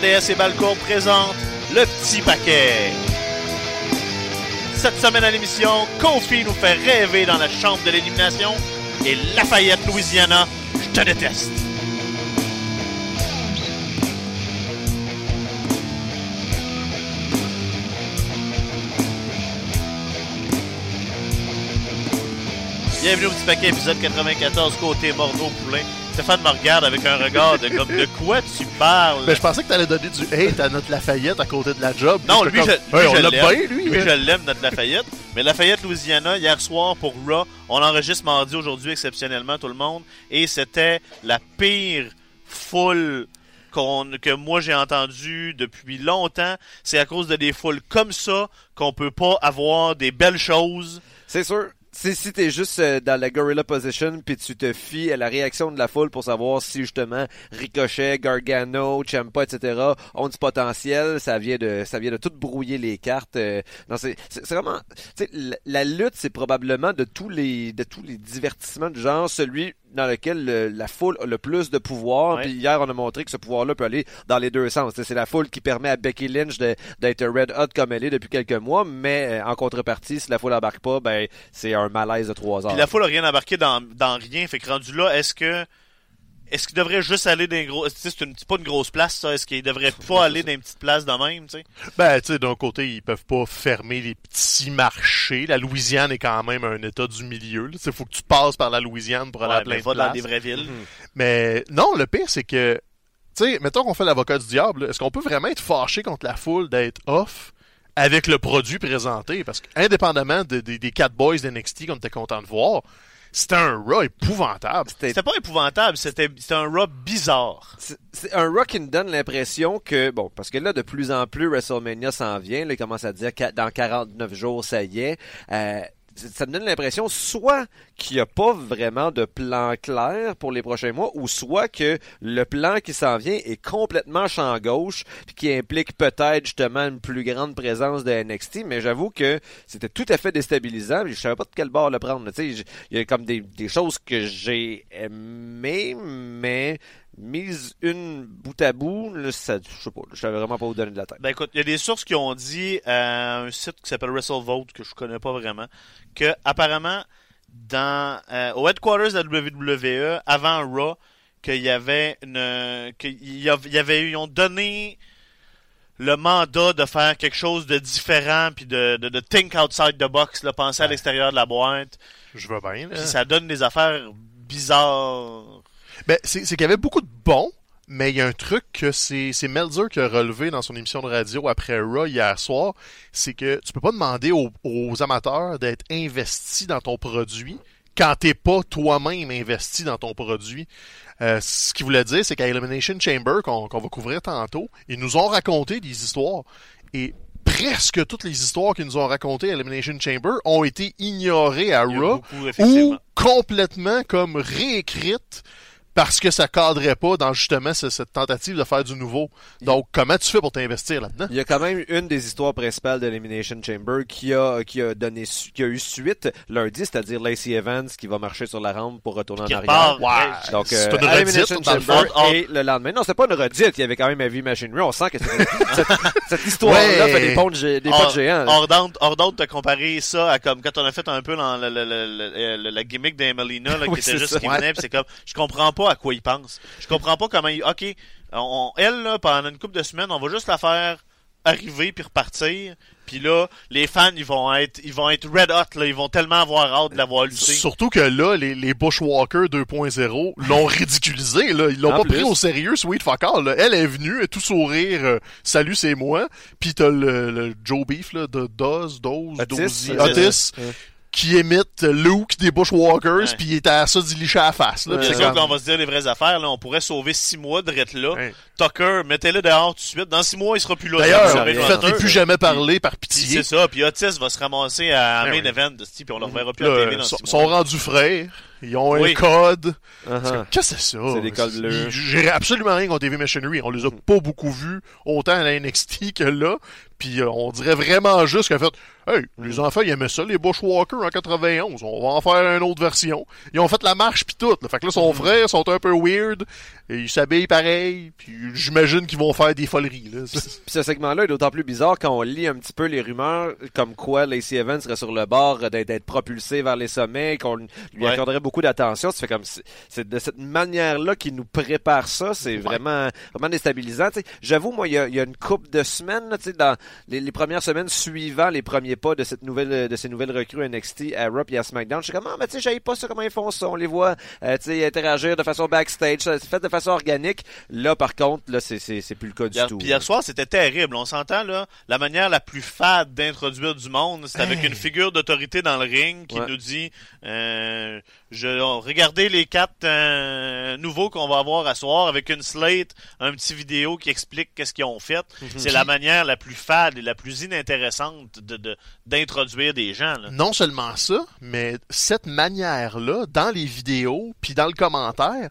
RDS et Balcourt présentent le petit paquet. Cette semaine à l'émission, Kofi nous fait rêver dans la chambre de l'élimination et Lafayette, Louisiana, je te déteste. Bienvenue au petit paquet épisode 94 côté Bordeaux-Poulain. Stéphane me regarde avec un regard de comme de quoi tu parles? Ben, je pensais que t'allais donner du hate à notre Lafayette à côté de la job. Non, lui, je, comme, lui, Hey, je on l'a l'aime. bien, lui. Lui, je l'aime, notre Lafayette. Mais Lafayette, Louisiana, hier soir pour Raw, on enregistre mardi aujourd'hui exceptionnellement tout le monde. Et c'était la pire foule qu'on, que moi j'ai entendue depuis longtemps. C'est à cause de des foules comme ça qu'on peut pas avoir des belles choses. C'est sûr. Si, si t'es juste euh, dans la gorilla position puis tu te fies à la réaction de la foule pour savoir si justement Ricochet, Gargano, Ciampa, etc. ont du potentiel, ça vient de ça vient de tout brouiller les cartes. euh, non, c'est c'est vraiment, la, la lutte c'est probablement de tous les de tous les divertissements du genre celui dans lequel le- la foule a le plus de pouvoir. Ouais. Puis hier on a montré que ce pouvoir-là peut aller dans les deux sens. C'est la foule qui permet à Becky Lynch d'être red hot comme elle est depuis quelques mois, mais euh, en contrepartie, si la foule embarque pas, ben c'est un malaise de trois heures. Puis la foule a rien embarqué dans, dans rien. Fait que rendu là, est-ce que est-ce qu'il devrait juste aller dans gros. Tu sais, c'est une- pas une grosse place, ça? Est-ce qu'il devrait pas aller dans une petite place de même, tu sais? Ben, tu sais, d'un côté, ils peuvent pas fermer les petits marchés. La Louisiane est quand même un état du milieu. Il faut que tu passes par la Louisiane pour aller à plein mais de va dans des vraies villes. Mhm. Mais non, le pire, c'est que, tu sais, mettons qu'on fait l'avocat du diable, est-ce qu'on peut vraiment être fâché contre la foule d'être off avec le produit présenté? Parce qu'indépendamment de- de- des quatre boys d'NXT qu'on était content de voir, c'était un Raw épouvantable. C'était- C'était pas épouvantable, c'était c'était un Raw bizarre. C'est c'est un rock qui me donne l'impression que, bon, parce que là, de plus en plus, WrestleMania s'en vient, là, il commence à dire que dans 49 jours, ça y est. Euh, ça me donne l'impression soit qu'il n'y a pas vraiment de plan clair pour les prochains mois, ou soit que le plan qui s'en vient est complètement champ gauche, puis qui implique peut-être justement une plus grande présence de NXT, mais j'avoue que c'était tout à fait déstabilisant, je savais pas de quel bord le prendre. il y a comme des, des choses que j'ai aimées, mais mise une bout à bout, là, ça, je sais pas, je savais vraiment pas où donner de la tête. Ben écoute, il y a des sources qui ont dit à un site qui s'appelle WrestleVote, que je connais pas vraiment, que apparemment, dans euh, au headquarters de la WWE, avant Raw, qu'il y avait une. qu'il y av- il y avait, ils ont donné le mandat de faire quelque chose de différent, puis de, de, de think outside the box, là, penser à l'extérieur de la boîte, Je veux bien. là. puis ça donne des affaires bizarres. Ben, c'est qu'il y avait beaucoup de bons, mais il y a un truc que c'est Melzer qui a relevé dans son émission de radio après Raw hier soir, c'est que tu peux pas demander aux, aux amateurs d'être investis dans ton produit quand t'es pas toi-même investi dans ton produit. Euh, ce qu'il voulait dire, c'est qu'à Elimination Chamber, qu'on va couvrir tantôt, ils nous ont raconté des histoires. Et presque toutes les histoires qu'ils nous ont racontées à Elimination Chamber ont été ignorées à Raw ou complètement comme réécrite parce que ça cadrait pas dans justement ce- cette tentative de faire du nouveau. Donc, comment tu fais pour t'investir là-dedans? Il y a quand même une des histoires principales de l'Elimination Chamber qui a, qui a donné, qui a eu suite lundi, c'est-à-dire Lacey Evans qui va marcher sur la rampe pour retourner en arrière. Ouais. Donc, C'est euh, une Elimination le Chamber fond. et le lendemain. Non, c'est pas une redite. Il y avait quand même Heavy Machinery. On sent que cette, cette histoire-là Ouais. fait des ponts de, des de géants. Hors d'onde, t'as comparé ça à comme quand on a fait un peu dans le, le, le, le- le- la gimmick d'Emelina, là, qui était juste ça. qui venait, c'est comme, je comprends pas à quoi il pense. Je comprends pas comment il, ok, on, elle, là, pendant une couple de semaines, on va juste la faire arriver puis repartir. Puis là, les fans, ils vont être, ils vont être red hot, là, ils vont tellement avoir hâte de la voir lutter. Surtout que là, les, les Bushwalkers 2.0 l'ont ridiculisé. Là. Ils l'ont pas plus. pris au sérieux, Sweet Fuck All, là. Elle est venue, elle est tout sourire, euh, salut, c'est moi. Puis t'as le, le Joe Beef là, de Doz, Doz, Otis, Dozy, euh, Otis, euh. Qui imite Luke des Bushwalkers, puis il était à ça d'y licher à la face. Là, C'est sûr comme- qu'on va se dire les vraies affaires, là. On pourrait sauver six mois de rette là. Ouais. Tucker, mettez-le dehors tout de suite. Dans six mois, il sera plus là. D'ailleurs, faites-les Tucker. plus jamais parler par Puis pitié. c'est ça, puis Otis va se ramasser à Ben main event, de ce type, puis on le reverra plus à Là, TV dans sont, six sont mois. rendus frères. Ils ont Oui. un code. Uh-huh. Qu'est-ce que c'est ça? C'est des codes bleus. J'ai absolument rien contre TV Machinery. On les a pas beaucoup vus, autant à la NXT que là. Puis euh, on dirait vraiment juste qu'en fait, hey, les enfants, ils aimaient ça, les Bushwalkers en 91. On va en faire une autre version. Ils ont fait la marche puis tout. Là. Fait que là, son frère sont un peu weird. Et ils s'habillent pareil. Puis j'imagine qu'ils vont faire des foleries. Là. Puis ce segment-là est d'autant plus bizarre quand on lit un petit peu les rumeurs comme quoi Lacey Evans serait sur le bord d'être propulsé vers les sommets, qu'on lui Ouais. accorderait beaucoup d'attention. Fait comme c'est- c'est de cette manière-là qu'il nous prépare ça. C'est vraiment vraiment déstabilisant. J'avoue, moi, il y a, il y a une couple de semaines, là, tu sais, dans les, les premières semaines suivant les premiers pas de cette nouvelle de ces nouvelles recrues NXT à Raw et à SmackDown, je suis comme ah mais tu sais, pas ça comment ils font ça. On les voit euh, tu sais interagir de façon backstage, c'est fait de façon organique. Là, par contre, là, c'est c'est c'est plus le cas du Hier, tout. puis hier soir, c'était terrible. On s'entend, là, la manière la plus fade d'introduire du monde, c'est avec Hey. une figure d'autorité dans le ring qui Ouais. nous dit euh, je, Regardez les quatre euh, nouveaux qu'on va avoir à soir avec une slate, un petit vidéo qui explique qu'est-ce qu'ils ont fait. C'est la manière la plus fade et la plus inintéressante de de- d'introduire des gens. Là. non seulement ça, mais cette manière-là, dans les vidéos, puis dans le commentaire,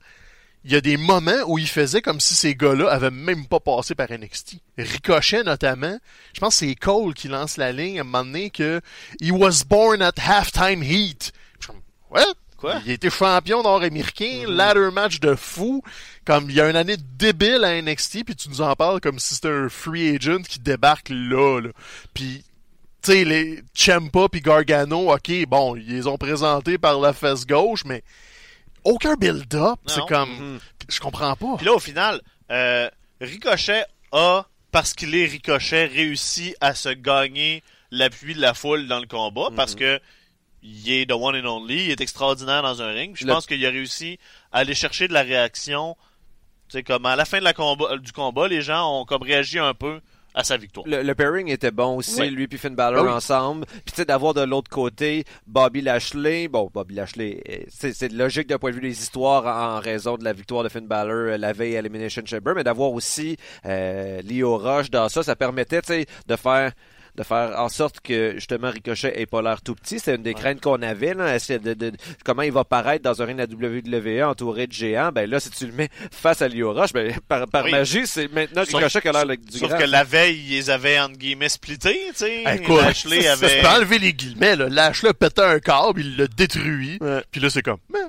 il y a des moments où il faisait comme si ces gars-là avaient même pas passé par NXT. Ricochet, notamment. Je pense que c'est Cole qui lance la ligne à un moment donné que He was born at halftime heat. Je suis comme, What? Quoi? Il a été champion nord-américain, ladder match de fou. Comme il y a une année débile à NXT, puis tu nous en parles comme si c'était un free agent qui débarque là. là. Puis tu sais, les Champa puis Gargano, ok, bon, ils les ont présentés par la fesse gauche, mais aucun build-up. C'est comme, Mhm. je comprends pas. Puis là, au final, euh, Ricochet a, parce qu'il est Ricochet, réussi à se gagner l'appui de la foule dans le combat parce que il est the one and only, il est extraordinaire dans un ring. Je Le- pense qu'il a réussi à aller chercher de la réaction. Tu sais, comme à la fin de la combat, du combat, les gens ont comme réagi un peu à sa victoire. Le, le pairing était bon aussi, Oui. lui puis Finn Balor oui. ensemble. Puis tu sais d'avoir de l'autre côté Bobby Lashley. Bon, Bobby Lashley, euh, c'est logique d'un point de vue des histoires en, raison de la victoire de Finn Balor euh, la veille à Elimination Chamber, mais d'avoir aussi euh, Leo Rush dans ça, ça permettait tu sais de faire de faire en sorte que justement Ricochet ait pas l'air tout petit, c'est une des craintes qu'on avait là, de, de- comment il va paraître dans un ring de la WWE entouré de géants. Ben là si tu le mets face à Leo Rush, ben par, par Oui. magie, c'est maintenant Sauf- Ricochet qui a l'air le- du Sauf grand. que la veille, ils les avaient entre guillemets splittés, tu sais. Eh, Écoute, Lashley avait. tu peux enlever les guillemets, là. Lashley a pété un câble, il l'a détruit. Ouais. Puis là, c'est comme, mais,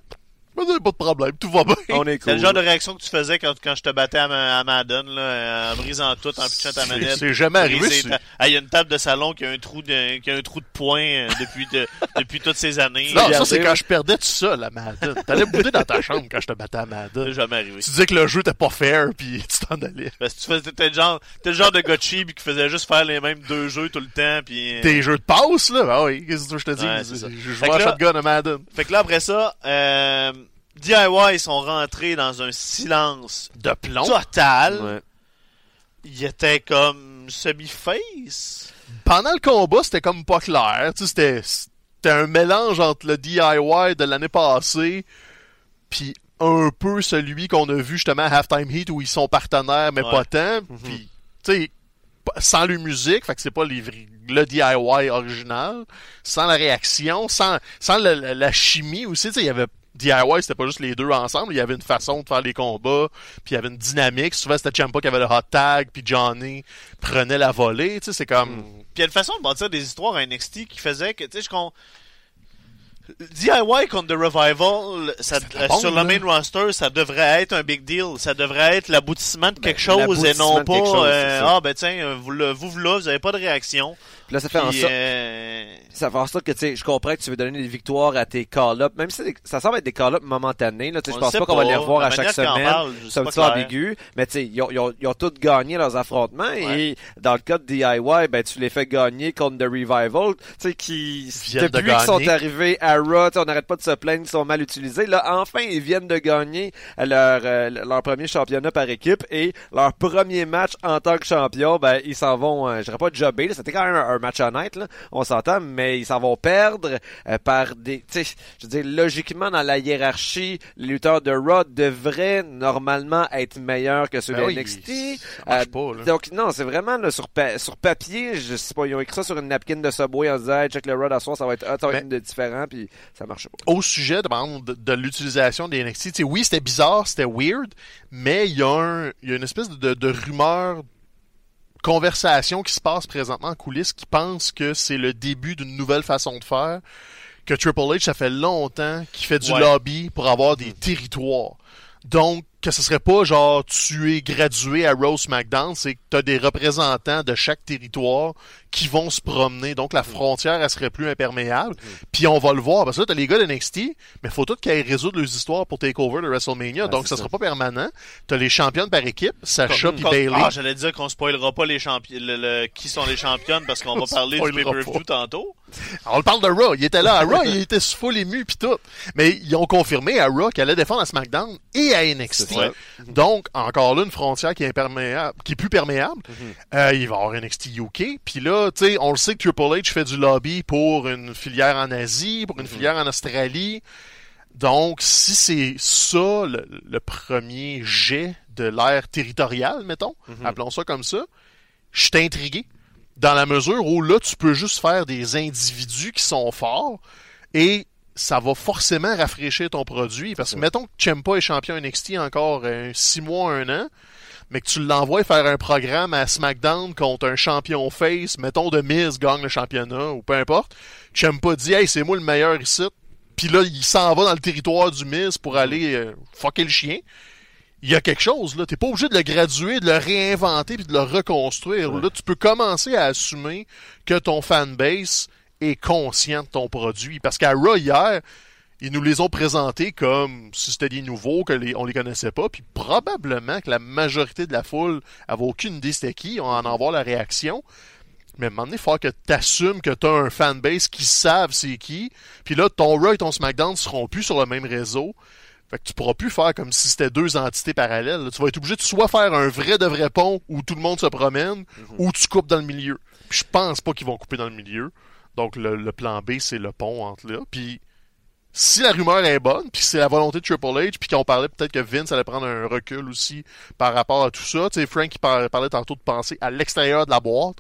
pas de pas de problème, tout va bien. On est C'est le genre de réaction que tu faisais quand, quand je te battais à, ma- à Madden, là, en brisant tout, en pitchant ta C'est- manette. c'est jamais arrivé, c'est- Ah, Il y a une table de salon qui a un trou de, qui a un trou de poing euh, depuis, de- depuis toutes ces années. Non, ça, c'est quand je perdais tout seul à Madden. T'allais bouder dans ta chambre quand je te battais à C'est Madden. jamais arrivé. Tu disais que le jeu était pas fair, puis tu t'en allais. Parce que tu faisais, t'étais le genre, t'es le genre de gars cheap qui faisait juste faire les mêmes deux jeux tout le temps, puis. euh, Tes jeux de passe, là, ah oui, qu'est-ce que je te dis? Ouais, je c'est jouais à shotgun à Madden. Fait que là, après ça, euh, DIY sont rentrés dans un silence De plomb. total. Ouais. Ils étaient comme semi-face. pendant le combat, c'était comme pas clair. Tu sais, c'était, c'était un mélange entre le DIY de l'année passée puis un peu celui qu'on a vu justement à Halftime Heat où ils sont partenaires mais Ouais. pas tant. Puis, tu sais, sans le musique, fait que c'est pas les le DIY original, sans la réaction, sans, sans le- la, la chimie aussi, tu sais, il y avait DIY, c'était pas juste les deux ensemble, il y avait une façon de faire les combats, puis il y avait une dynamique. Souvent, c'était Ciampa qui avait le hot tag, puis Johnny prenait la volée, tu sais, c'est comme... Puis il y a une façon de bâtir des histoires à NXT qui faisait que, tu sais, je con... DIY contre The Revival, ça, euh, sur le là. main roster, ça devrait être un big deal. Ça devrait être l'aboutissement de quelque chose et non pas, chose, euh, ah ben tiens, vous, le, vous, vous là, vous avez pas de réaction. Puis là, ça fait en sorte. euh, Ça fait en sorte que, tu sais, je comprends que tu veux donner des victoires à tes call-ups, même si ça semble être des call-ups momentanés, là, tu sais, je pense pas qu'on va les revoir à chaque semaine. C'est un petit ambigu, mais tu sais, ils ont, ils, ont, ils ont tous gagné leurs affrontements Ouais. et dans le cas de DIY, ben tu les fais gagner contre The Revival, tu sais, qui Viennent de depuis qu'ils sont arrivés à Raw, tu sais, on n'arrête pas de se plaindre qu'ils sont mal utilisés. Là, enfin, ils viennent de gagner leur euh, leur premier championnat par équipe et leur premier match en tant que champion, ben ils s'en vont, euh, je dirais pas jobber, là, c'était quand même un, un match honnête, là, on s'entend, mais ils s'en vont perdre euh, par des, je veux dire, logiquement dans la hiérarchie, les lutteurs de Raw devraient normalement être meilleurs que ceux Ben de oui, NXT. Euh, pas, là. Donc non, c'est vraiment là, sur, pa- sur papier, je sais pas, ils ont écrit ça sur une napkin de Subway en disant hey, check le Raw à soir, ça va être hot, ça va être Ben- de différent, puis ça marche pas. au sujet de, l'utilisation des NXT, oui, c'était bizarre, c'était weird, mais il y, a un- il y a une espèce de, de rumeur conversation qui se passe présentement en coulisses qui pense que c'est le début d'une nouvelle façon de faire. Que Triple H, ça fait longtemps qu'il fait du Ouais. lobby pour avoir des territoires. Donc, que ce serait pas genre tu es gradué à Rose SmackDown, c'est que tu as des représentants de chaque territoire qui vont se promener. Donc, la frontière, elle serait plus imperméable. Puis on va le voir. Parce que là, t'as les gars de NXT, mais faut tout qu'ils résoudre leurs histoires pour Takeover de WrestleMania. Donc, c'est ça ça. sera pas permanent. T'as les championnes par équipe, Sacha puis comme- Bailey. Ah, j'allais dire qu'on spoilera pas les champions, le, le- qui sont les championnes parce qu'on va parler du pay-per-view tantôt. On le parle de Raw. Il était là à Raw, il était full ému pis tout. Mais ils ont confirmé à Raw qu'elle allait défendre à SmackDown et à NXT. Ça. Donc, encore là, une frontière qui est imperméable, qui est plus perméable. Euh, il va y avoir NXT UK. Puis là, tu sais, on le sait que Triple H fait du lobby pour une filière en Asie, pour une filière en Australie. Donc, si c'est ça, le, le premier jet de l'ère territoriale, mettons, appelons ça comme ça, je suis intrigué. Dans la mesure où là, tu peux juste faire des individus qui sont forts et ça va forcément rafraîchir ton produit. Parce que mettons que Ciampa est champion NXT encore 6 mois, un an, mais que tu l'envoies faire un programme à SmackDown contre un champion face, mettons de Miz gagne le championnat ou peu importe. Ciampa dit Hey, c'est moi le meilleur ici. Puis là, il s'en va dans le territoire du Miz pour aller euh, fucker le chien. Il y a quelque chose, là. T'es pas obligé de le graduer, de le réinventer puis de le reconstruire. Là, tu peux commencer à assumer que ton fanbase est conscient de ton produit. Parce qu'à Raw, hier, ils nous les ont présentés comme si c'était des nouveaux, que les, on les connaissait pas. Puis probablement que la majorité de la foule avait aucune idée c'était qui. On va en avoir la réaction. Mais à un moment donné, il faut que tu assumes que tu as un fanbase qui savent c'est qui. Puis là, ton Raw et ton SmackDown seront plus sur le même réseau. Fait que tu pourras plus faire comme si c'était deux entités parallèles. Tu vas être obligé de soit faire un vrai de vrai pont où tout le monde se promène, ou tu coupes dans le milieu. Puis je pense pas qu'ils vont couper dans le milieu. Donc le, plan B, c'est le pont entre là. Puis si la rumeur est bonne, puis c'est la volonté de Triple H, puis qu'on parlait peut-être que Vince allait prendre un recul aussi par rapport à tout ça. Tu sais, Frank il par- parlait tantôt de penser à l'extérieur de la boîte.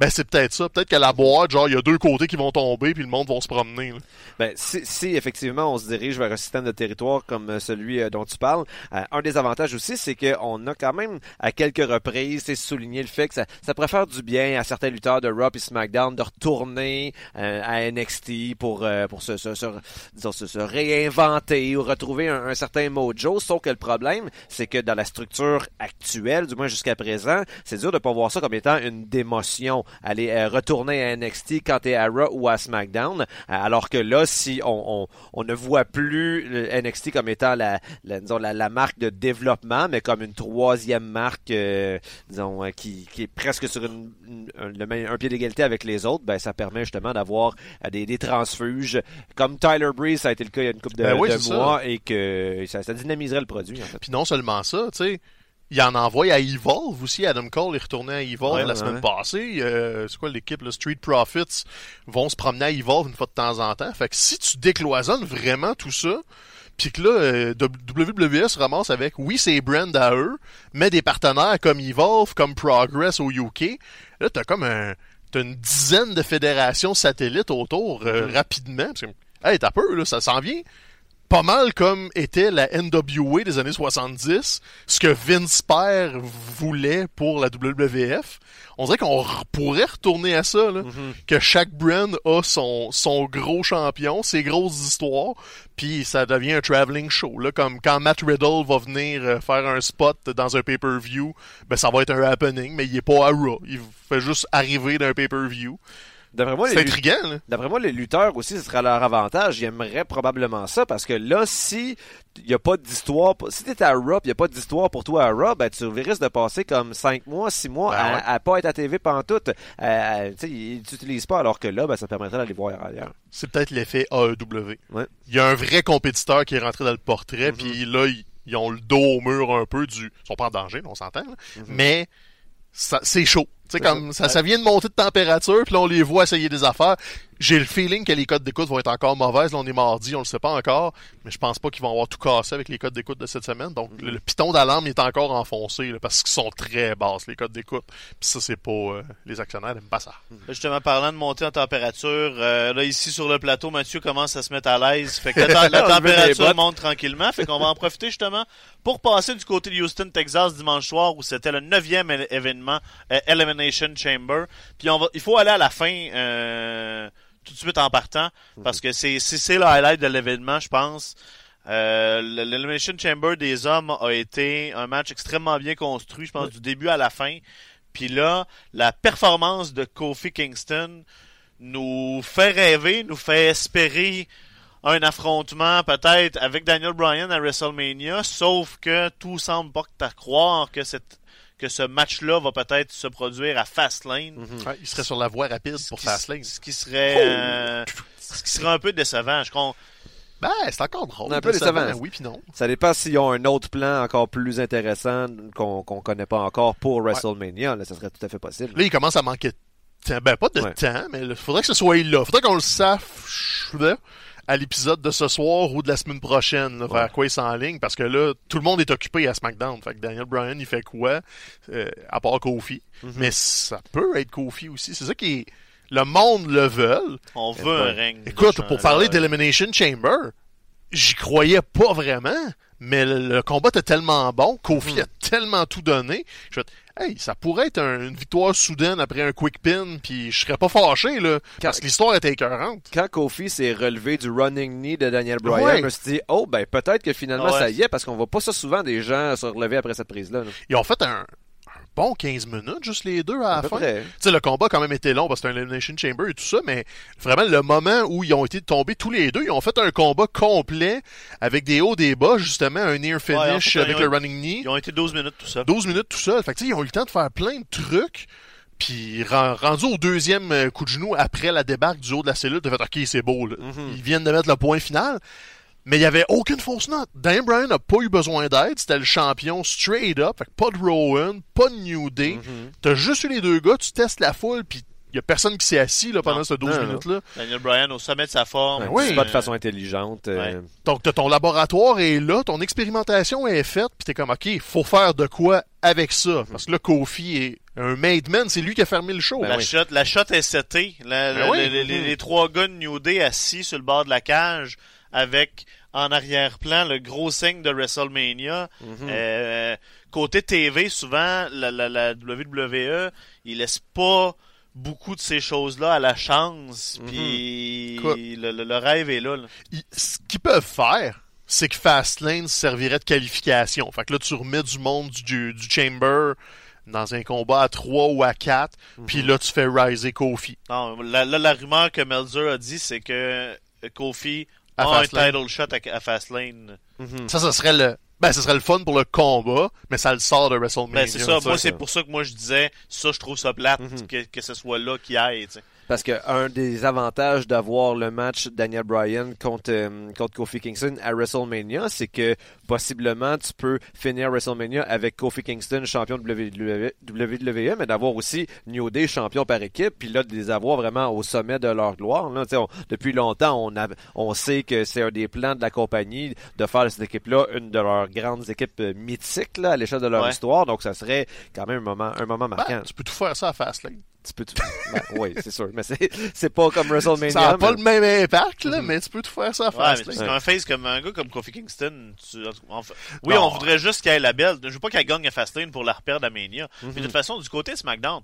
Ben c'est peut-être ça. Peut-être que la boîte, genre, il y a deux côtés qui vont tomber, puis le monde va se promener. là. Ben, si, si effectivement on se dirige vers un système de territoire comme euh, celui euh, dont tu parles, euh, un des avantages aussi, c'est qu'on a quand même à quelques reprises c'est souligné le fait que ça, ça pourrait faire du bien à certains lutteurs de Raw et SmackDown de retourner à NXT pour pour se, se, se, disons, se réinventer ou retrouver un, un certain mojo. Sauf que le problème, c'est que dans la structure actuelle, du moins jusqu'à présent, c'est dur de pas voir ça comme étant une démotion. Aller euh, retourner à NXT quand t'es à Raw ou à SmackDown, euh, alors que là, si on, on, on ne voit plus le NXT comme étant la, la, disons, la, la marque de développement, mais comme une troisième marque, euh, disons, euh, qui, qui est presque sur une, une- un, pied d'égalité avec les autres, ben ça permet justement d'avoir euh, des, des transfuges, comme Tyler Breeze, ça a été le cas il y a une couple de, Ben oui, de c'est ça. mois, et que ça, ça dynamiserait le produit, en fait. Puis non seulement ça, tu sais, il en envoie à Evolve aussi. Adam Cole est retourné à Evolve Ouais, la ouais, semaine ouais. passée. Euh, c'est quoi l'équipe, le Street Profits vont se promener à Evolve une fois de temps en temps. Fait que si tu décloisonnes vraiment tout ça, puis que là, euh, WWE se ramasse avec, oui, c'est brand à eux, mais des partenaires comme Evolve, comme Progress au UK, là, t'as comme un, t'as une dizaine de fédérations satellites autour euh, rapidement. Parce que, hey, t'as peu, là, ça s'en vient pas mal comme était la NWA des années 70, ce que Vince Père voulait pour la WWF. On dirait qu'on pourrait retourner à ça, là, que chaque brand a son, son gros champion, ses grosses histoires, puis ça devient un traveling show. Là, comme quand Matt Riddle va venir euh, faire un spot dans un pay-per-view, ben ça va être un happening, mais il est pas à Raw. Il fait juste arriver d'un pay-per-view. D'après moi, les C'est lutteurs- intriguant. D'après moi, les lutteurs aussi, ce serait à leur avantage. Ils aimeraient probablement ça parce que là, si il n'y a pas d'histoire, si t'es à Raw, il n'y a pas d'histoire pour toi à Raw, ben tu risques de passer comme 5 mois, 6 mois Ben à, ouais. à pas être à TV pendant tout. Euh, sais, ils t'utilisent pas alors que là, ben ça permettrait d'aller voir ailleurs. C'est peut-être l'effet AEW. Ouais. Il y a un vrai compétiteur qui est rentré dans le portrait, puis là, ils, ils ont le dos au mur un peu du... Ils sont pas en danger, on s'entend, là. mais ça- c'est chaud. Sais, C'est comme ça, ça. ça vient de monter de température, puis là, on les voit essayer des affaires. J'ai le feeling que les codes d'écoute vont être encore mauvaises. Là, on est mardi, on le sait pas encore, mais je pense pas qu'ils vont avoir tout cassé avec les codes d'écoute de cette semaine. Donc, le, le piton d'alarme est encore enfoncé là, parce qu'ils sont très basses, les codes d'écoute. Puis ça, c'est pas... euh, les actionnaires n'aiment pas ça. Là, Justement, parlant de monter en température, euh, là, ici sur le plateau, Mathieu commence à se mettre à l'aise. Fait que la, température monte tranquillement. Fait qu'on va en profiter justement pour passer du côté de Houston, Texas, dimanche soir, où c'était le neuvième événement euh, Elimination Chamber. Puis on va, il faut aller à la fin euh, tout de suite en partant, parce que c'est c'est le highlight de l'événement, je pense. Euh, le- L'Elimination Chamber des hommes a été un match extrêmement bien construit, je pense, du début à la fin. Puis là, la performance de Kofi Kingston nous fait rêver, nous fait espérer un affrontement peut-être avec Daniel Bryan à WrestleMania, sauf que tout semble pas à croire que cette que ce match-là va peut-être se produire à Fastlane. Ouais, il serait sur la voie rapide Ce pour Fastlane. Ce qui serait euh, ce qui serait un peu décevant. Je con- Ben, c'est encore drôle. Un peu décevant. Oui, puis non. Ça dépend s'ils ont un autre plan encore plus intéressant qu'on qu'on connaît pas encore pour WrestleMania. Là, ça serait tout à fait possible. Là, il commence à manquer de temps. Ben, pas de Ouais. temps, mais il faudrait que ce soit là. faudrait qu'on le sache là, à l'épisode de ce soir ou de la semaine prochaine, là, vers quoi il s'enligne, parce que là, tout le monde est occupé à SmackDown. Fait que Daniel Bryan, il fait quoi, euh, à part Kofi. Mhm. Mais ça peut être Kofi aussi. C'est ça qui est... Le monde le veut. on Eh veut un ben, règne. Écoute, pour parler d'Elimination Chamber, j'y croyais pas vraiment, mais le, le combat était tellement bon, Kofi Mhm. a tellement tout donné. Je fais, hey, ça pourrait être un- une victoire soudaine après un quick pin, puis je serais pas fâché, là, parce que l'histoire était écœurante. Quand Kofi s'est relevé du running knee de Daniel Bryan, Ouais. je me suis dit, oh, ben peut-être que finalement ouais. ça y est, parce qu'on voit pas ça souvent des gens se relever après cette prise-là. là. Ils ont fait un bon 15 minutes, juste les deux à À la fin. Tu sais, le combat a quand même été long parce que c'est un Elimination Chamber et tout ça, mais vraiment, le moment où ils ont été tombés tous les deux, ils ont fait un combat complet avec des hauts, des bas, justement, un near Ouais, en finish fait, avec le running knee. Ils ont été 12 minutes tout ça. 12 minutes tout seul. Fait que, tu sais, ils ont eu le temps de faire plein de trucs. Puis, ren- rendu au deuxième euh, coup de genou après la débarque du haut de la cellule, t'as fait OK, c'est beau. Là. Mhm. Ils viennent de mettre le point final. Mais il n'y avait aucune fausse note. Dan Bryan n'a pas eu besoin d'aide. C'était le champion straight up. Fait que pas de Rowan, pas de New Day. Mhm. T'as juste eu les deux gars, tu testes la foule, puis il y a personne qui s'est assis là, pendant Non. ces 12 Non, non. minutes-là. Daniel Bryan au sommet de sa forme. Ouais, oui. c'est pas de façon intelligente. euh, Donc, t'as ton laboratoire est là, ton expérimentation est faite, puis t'es comme, OK, faut faire de quoi avec ça? Parce que là, Kofi est un made man, c'est lui qui a fermé le show. Ben La, oui. shot, la shot est setée. La- Ben la- oui. les, les- les trois gars de New Day assis sur le bord de la cage avec en arrière-plan le gros signe de WrestleMania. mhm. Euh, côté TV, souvent, la, la, la WWE, il laisse pas beaucoup de ces choses-là à la chance. Mhm. Puis le, le- le rêve est là. là. Ils- ce qu'ils peuvent faire, c'est que Fastlane servirait de qualification. Fait que là, tu remets du monde du, du Chamber dans un combat à 3 ou à 4, puis là, tu fais riser Kofi. Non, la, là, la rumeur que Melzer a dit, c'est que Kofi À a un Fastlane. title shot à, à Fastlane. Mhm. Ça, ça serait le... Ben, ce serait le fun pour le combat, mais ça le sort de WrestleMania. Ben, c'est ça. ça, Moi, c'est pour ça que moi, je disais, ça, je trouve ça plate, Mhm. que, que ce soit là qui aille, tu sais. Parce que un des avantages d'avoir le match Daniel Bryan contre, euh, contre Kofi Kingston à WrestleMania, c'est que possiblement tu peux finir WrestleMania avec Kofi Kingston champion de WWE, mais d'avoir aussi New Day champion par équipe, puis là de les avoir vraiment au sommet de leur gloire. Là, on- depuis longtemps, on, a, on sait que c'est un des plans de la compagnie de faire de cette équipe-là une de leurs grandes équipes euh, mythiques là, à l'échelle de leur Ouais. histoire. Donc ça serait quand même un moment, un moment marquant. Ben, tu peux tout faire ça à Fastlane. Tu peux tout- ben, oui, c'est sûr, mais c'est c'est pas comme WrestleMania. Ça n'a pas mais- le même impact, là, Mhm. mais tu peux tout faire ça à Ouais, mais Fastlane. c'est un face comme un gars comme Kofi Kingston. tu- oui, Non. on voudrait juste qu'elle ait la belle. Je veux pas qu'elle gagne à Fastlane pour la reperdre à Mania. Mhm. Mais de toute façon, du côté SmackDown,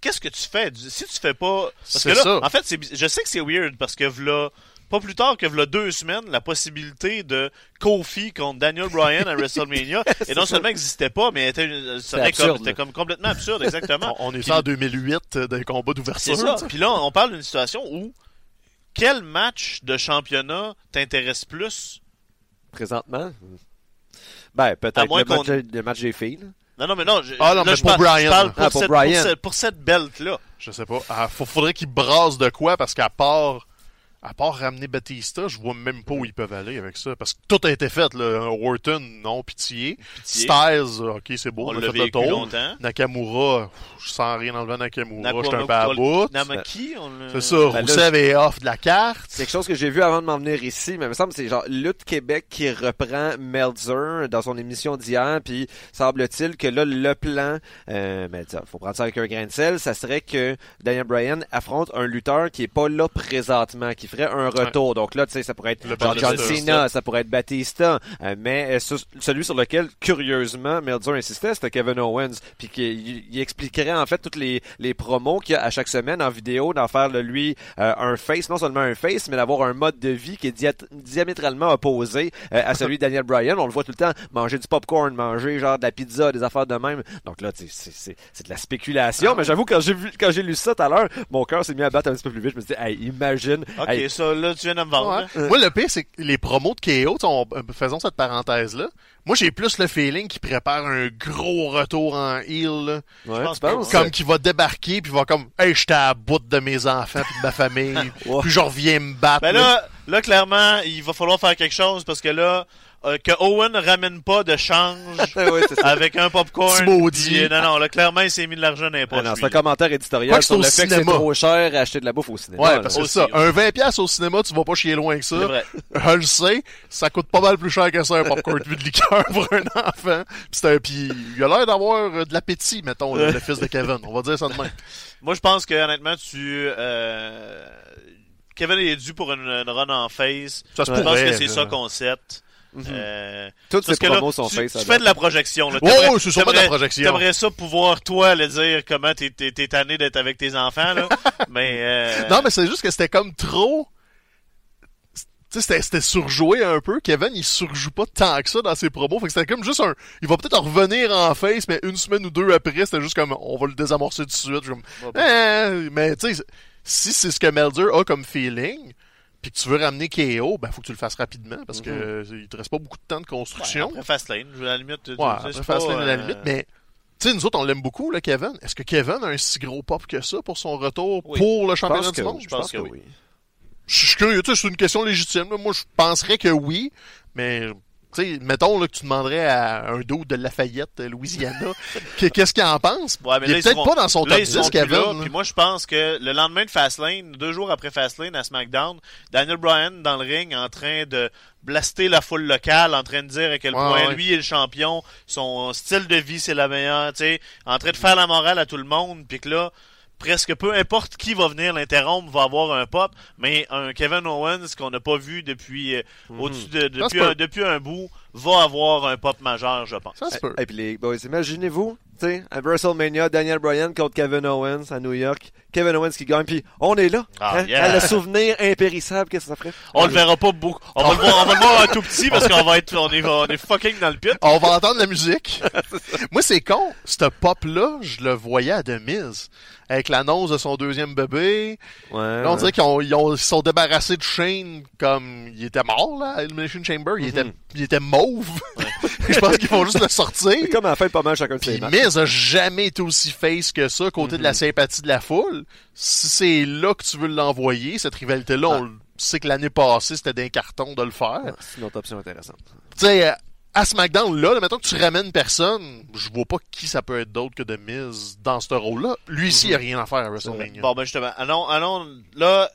qu'est-ce que tu fais? Si tu fais pas. Parce C'est que là, ça. en fait, je sais que c'est weird parce que v'là. Pas plus tard que v'là deux semaines, la possibilité de Kofi contre Daniel Bryan à WrestleMania, et non seulement n'existait pas, mais était, était comme, c'était là. comme complètement absurde, exactement. On, on est Puis- en 2008 euh, d'un combat C'est d'ouverture. ça. Puis là, on parle d'une situation où quel match de championnat t'intéresse plus? Présentement? Ben, À peut-être moins le, match, le match des filles. là. Non, non, mais non. Je, Ah non, là, mais je pour parle, Brian. Je parle pour, Ah, pour cette, Brian. Pour, cette, pour cette belt-là. Je sais pas. Ah, faut- faudrait qu'il brasse de quoi, parce qu'à part à part ramener Batista, je vois même pas où ils peuvent aller avec ça. Parce que tout a été fait, là. Orton, non, pitié. Pitié. Styles, ok, c'est beau, On on a l'a fait le tour. longtemps. Nakamura, je sens rien enlever à Nakamura, Nakamura- j'étais un peu à bout. Namaki, on l'a- C'est ça, Ben là, Rousseff est off de la carte. C'est quelque chose que j'ai vu avant de m'en venir ici, mais il me semble que c'est genre Lutte Québec qui reprend Meltzer dans son émission d'hier, puis semble-t-il que là, le plan, euh, ben, ça, faut prendre ça avec un grain de sel, ça serait que Daniel Bryan affronte un lutteur qui est pas là présentement, qui ferait un retour. Donc là, tu sais, ça pourrait être John. Cena, ça pourrait être Batista, euh, mais euh, sur- celui sur lequel, curieusement, Meltzer insistait, c'était Kevin Owens, puis qu'il il expliquerait en fait toutes les, les promos qu'il y a à chaque semaine en vidéo, d'en faire de lui euh, un face, non seulement un face, mais d'avoir un mode de vie qui est dia- diamétralement opposé euh, à celui de Daniel Bryan. On le voit tout le temps manger du popcorn, manger genre de la pizza, des affaires de même. Donc là, c'est de la spéculation, mais j'avoue quand j'ai vu quand j'ai lu ça tout à l'heure, mon cœur s'est mis à battre un petit peu plus vite. Je me suis dit, hey, imagine. Ok, hey, ça, là, tu viens de me vendre. Ouais. Moi, le pire, c'est que les promos de KO, on- euh, faisons cette parenthèse-là. Moi, j'ai plus le feeling qu'il prépare un gros retour en heel, là. ouais? Comme qu'il va débarquer, puis il va comme, hey, j'étais à bout de mes enfants puis de ma famille, Ouais. puis je reviens me battre. Ben là, là, clairement, il va falloir faire quelque chose parce que là, euh, que Owen ramène pas de change ça. avec un popcorn. Maudit. puis, euh, non, non, là, clairement, il s'est mis de l'argent dans Ah c'est un commentaire éditorial sur le fait que c'est cinéma. trop cher acheter de la bouffe au cinéma. Ouais, parce que c'est ça. aussi. Un 20$ piastres au cinéma, tu vas pas chier loin que C'est ça. vrai. Je le sais, ça coûte pas mal plus cher que ça, un popcorn de liqueur pour un enfant. Puis c'est un- Puis il a l'air d'avoir euh, de l'appétit, mettons, le, le fils de Kevin. On va dire ça de même. Moi, je pense que honnêtement, tu. Euh... Kevin est dû pour une, une run en face. Ça se Je pense que c'est ça concept. Mhm. Euh, Toutes ces là, promos sont tu, faits. tu fais de la projection. Là. Ouais, T'aimerais- ouais, c'est sûrement de la projection. T'aimerais ça pouvoir, toi, le dire comment t'es, t'es, t'es tanné d'être avec tes enfants, là. mais, euh, Non, mais c'est juste que c'était comme trop. Tu sais, c'était, c'était surjoué un peu. Kevin, il surjoue pas tant que ça dans ses promos. Fait que c'était comme juste un. Il va peut-être en revenir en face, mais une semaine ou deux après, c'était juste comme on va le désamorcer tout de suite. Comme, Eh, mais tu sais, si c'est ce que Melzer a comme feeling, puis que tu veux ramener KO, ben faut que tu le fasses rapidement parce que euh, il te reste pas beaucoup de temps de ouais, construction. après Fastlane, je- à la limite. tu- Ouais, après Fastlane à la euh, limite, mais tu sais, nous autres, on l'aime beaucoup, là, Kevin. Est-ce que Kevin a un si gros pop que ça pour son retour Oui. pour le championnat du monde? je pense que oui. Je suis curieux, tu sais, c'est une question légitime. là. Moi, je penserais que oui, mais tu sais, mettons là, que tu demanderais à un dos de Lafayette, euh, Louisiana, que- qu'est-ce qu'il en pense? Ouais, mais il est peut-être pas dans son top ils 10, sont plus Kevin. Puis moi, je pense que le lendemain de Fastlane, deux jours après Fastlane à SmackDown, Daniel Bryan dans le ring en train de blaster la foule locale, en train de dire à quel Ouais, point ouais. lui est le champion, son style de vie c'est la meilleure, tu sais, en train de faire la morale à tout le monde, puis que là, presque peu importe qui va venir l'interrompre va avoir un pop, mais un Kevin Owens qu'on n'a pas vu depuis euh, au-dessus de depuis un, depuis un bout va avoir un pop majeur, je pense. Ça se peut. Et puis les boys, imaginez-vous, sais, à WrestleMania, Daniel Bryan contre Kevin Owens à New York. Kevin Owens qui gagne, puis on est là. Ah, hein, yeah. à le souvenir impérissable, qu'est-ce que ça ferait? On le verra pas beaucoup. On va le voir, on va le voir un tout petit parce qu'on va être, on est, on est fucking dans le pit. On va entendre la musique. Moi, c'est con. Ce pop-là, je le voyais à Demise. Avec l'annonce de son deuxième bébé. Ouais. Là, on dirait qu'ils ont, ils ont- ils se sont débarrassés de Shane comme il était mort, là, à Elimination Chamber. Il, était, il était mauve. je pense qu'ils vont juste le sortir. C'est comme à la fin de pas mal chacun de ses Puis matchs. Miz a jamais été aussi face que ça, côté de la sympathie de la foule. Si c'est là que tu veux l'envoyer, cette rivalité-là, on le sait que l'année passée, c'était d'un carton de le faire. Ah, C'est une autre option intéressante. Tu sais, à SmackDown, là, là, mettons que tu ramènes personne, je vois pas qui ça peut être d'autre que de Miz dans ce rôle-là. Lui ici, il a rien à faire à WrestleMania. Bon, ben justement, allons, allons, là,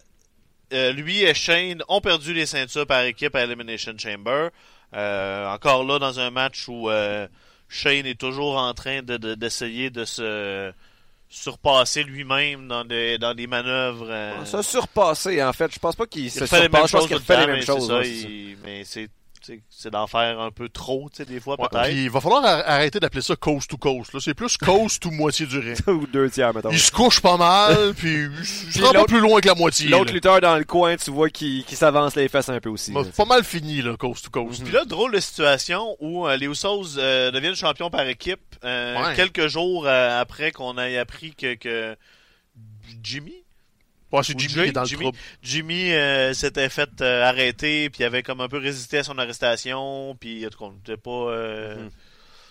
euh, lui et Shane ont perdu les ceintures par équipe à Elimination Chamber. Euh, encore là, dans un match où euh, Shane est toujours en train de, de- d'essayer de se surpasser lui-même dans des, dans des manœuvres. euh, Ça a surpassé, en fait. Je pense pas qu'il il se surpasse, je pense qu'il refait les mêmes choses. ça. il- mais c'est, c'est, d'en faire un peu trop, tu sais, des fois, Ouais, peut-être. puis il va falloir ar- arrêter d'appeler ça coast to coast. Là, c'est plus coast ou moitié du ring. Ou deux tiers, mettons. Il se couche pas mal, puis il se pas l'autre- plus loin que la moitié. L'autre lutteur dans le coin, tu vois, qui, qui s'avance les fesses un peu aussi. Bah, là, pas mal fini, là, coast to coast. Puis là, drôle de situation où euh, les Usos euh, deviennent champions par équipe euh, Ouais. quelques jours euh, après qu'on ait appris que, que Jimmy Ouais, c'est Jimmy Jay- qui est dans le Jimmy. trouble. Jimmy euh, s'était fait euh, arrêter puis avait comme un peu résisté à son arrestation puis en tout cas, on n'était pas euh, Mhm.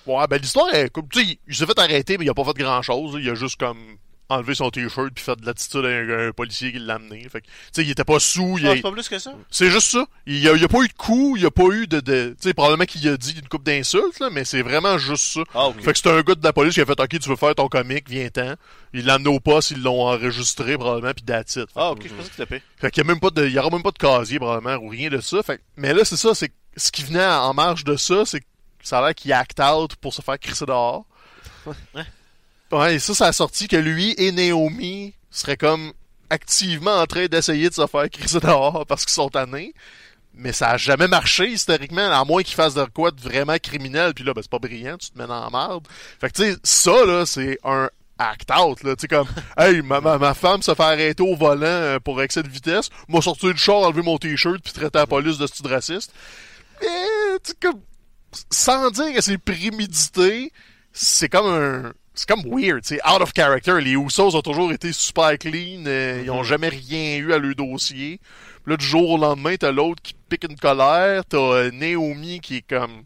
Ouais, ben l'histoire est comme tu sais, il s'est fait arrêter, mais il a pas fait grand chose. Il a juste comme enlevé son t-shirt puis fait de l'attitude à un, un policier qui l'a amené. Fait que, tu sais, il était pas sous. il Non, a- c'est pas plus que ça? C'est juste ça. Il y a, il y a pas eu de coup, il y a pas eu de, de tu sais, probablement qu'il a dit une coupe d'insultes, là, mais c'est vraiment juste ça. Ah. Fait que c'est un gars de la police qui a fait, ok, tu veux faire ton comique, viens-t'en. Il l'a amené au poste, ils l'ont enregistré probablement, puis that's it. Fait, Ah, ok, je pensais que c'était pire. fait qu'il y a même pas de, il y aura même pas de casier probablement ou rien de ça. Fait que- mais là, c'est ça, c'est que ce qui venait en marge de ça, c'est que ça a l'air qu'il act out pour se faire crisser dehors. Ouais. Ça, ça a sorti que lui et Naomi seraient comme activement en train d'essayer de se faire crisser dehors parce qu'ils sont tannés. Mais ça a jamais marché historiquement, à moins qu'ils fassent de quoi de vraiment criminel. Puis là, ben, c'est pas brillant, tu te mets dans la merde. Fait que tu sais, ça là, c'est un act out là. Tu sais comme, hey, ma, ma, ma femme se fait arrêter au volant euh, pour excès de vitesse. Moi sortir du char, enlever mon t-shirt puis traiter la police de style raciste. Mais tu sais comme, sans dire que c'est prémédité, c'est comme un c'est comme weird, c'est out of character. Les Usos ont toujours été super clean, euh, ils ont jamais rien eu à leur dossier. Puis là, du jour au lendemain, t'as l'autre qui pique une colère, t'as euh, Naomi qui est comme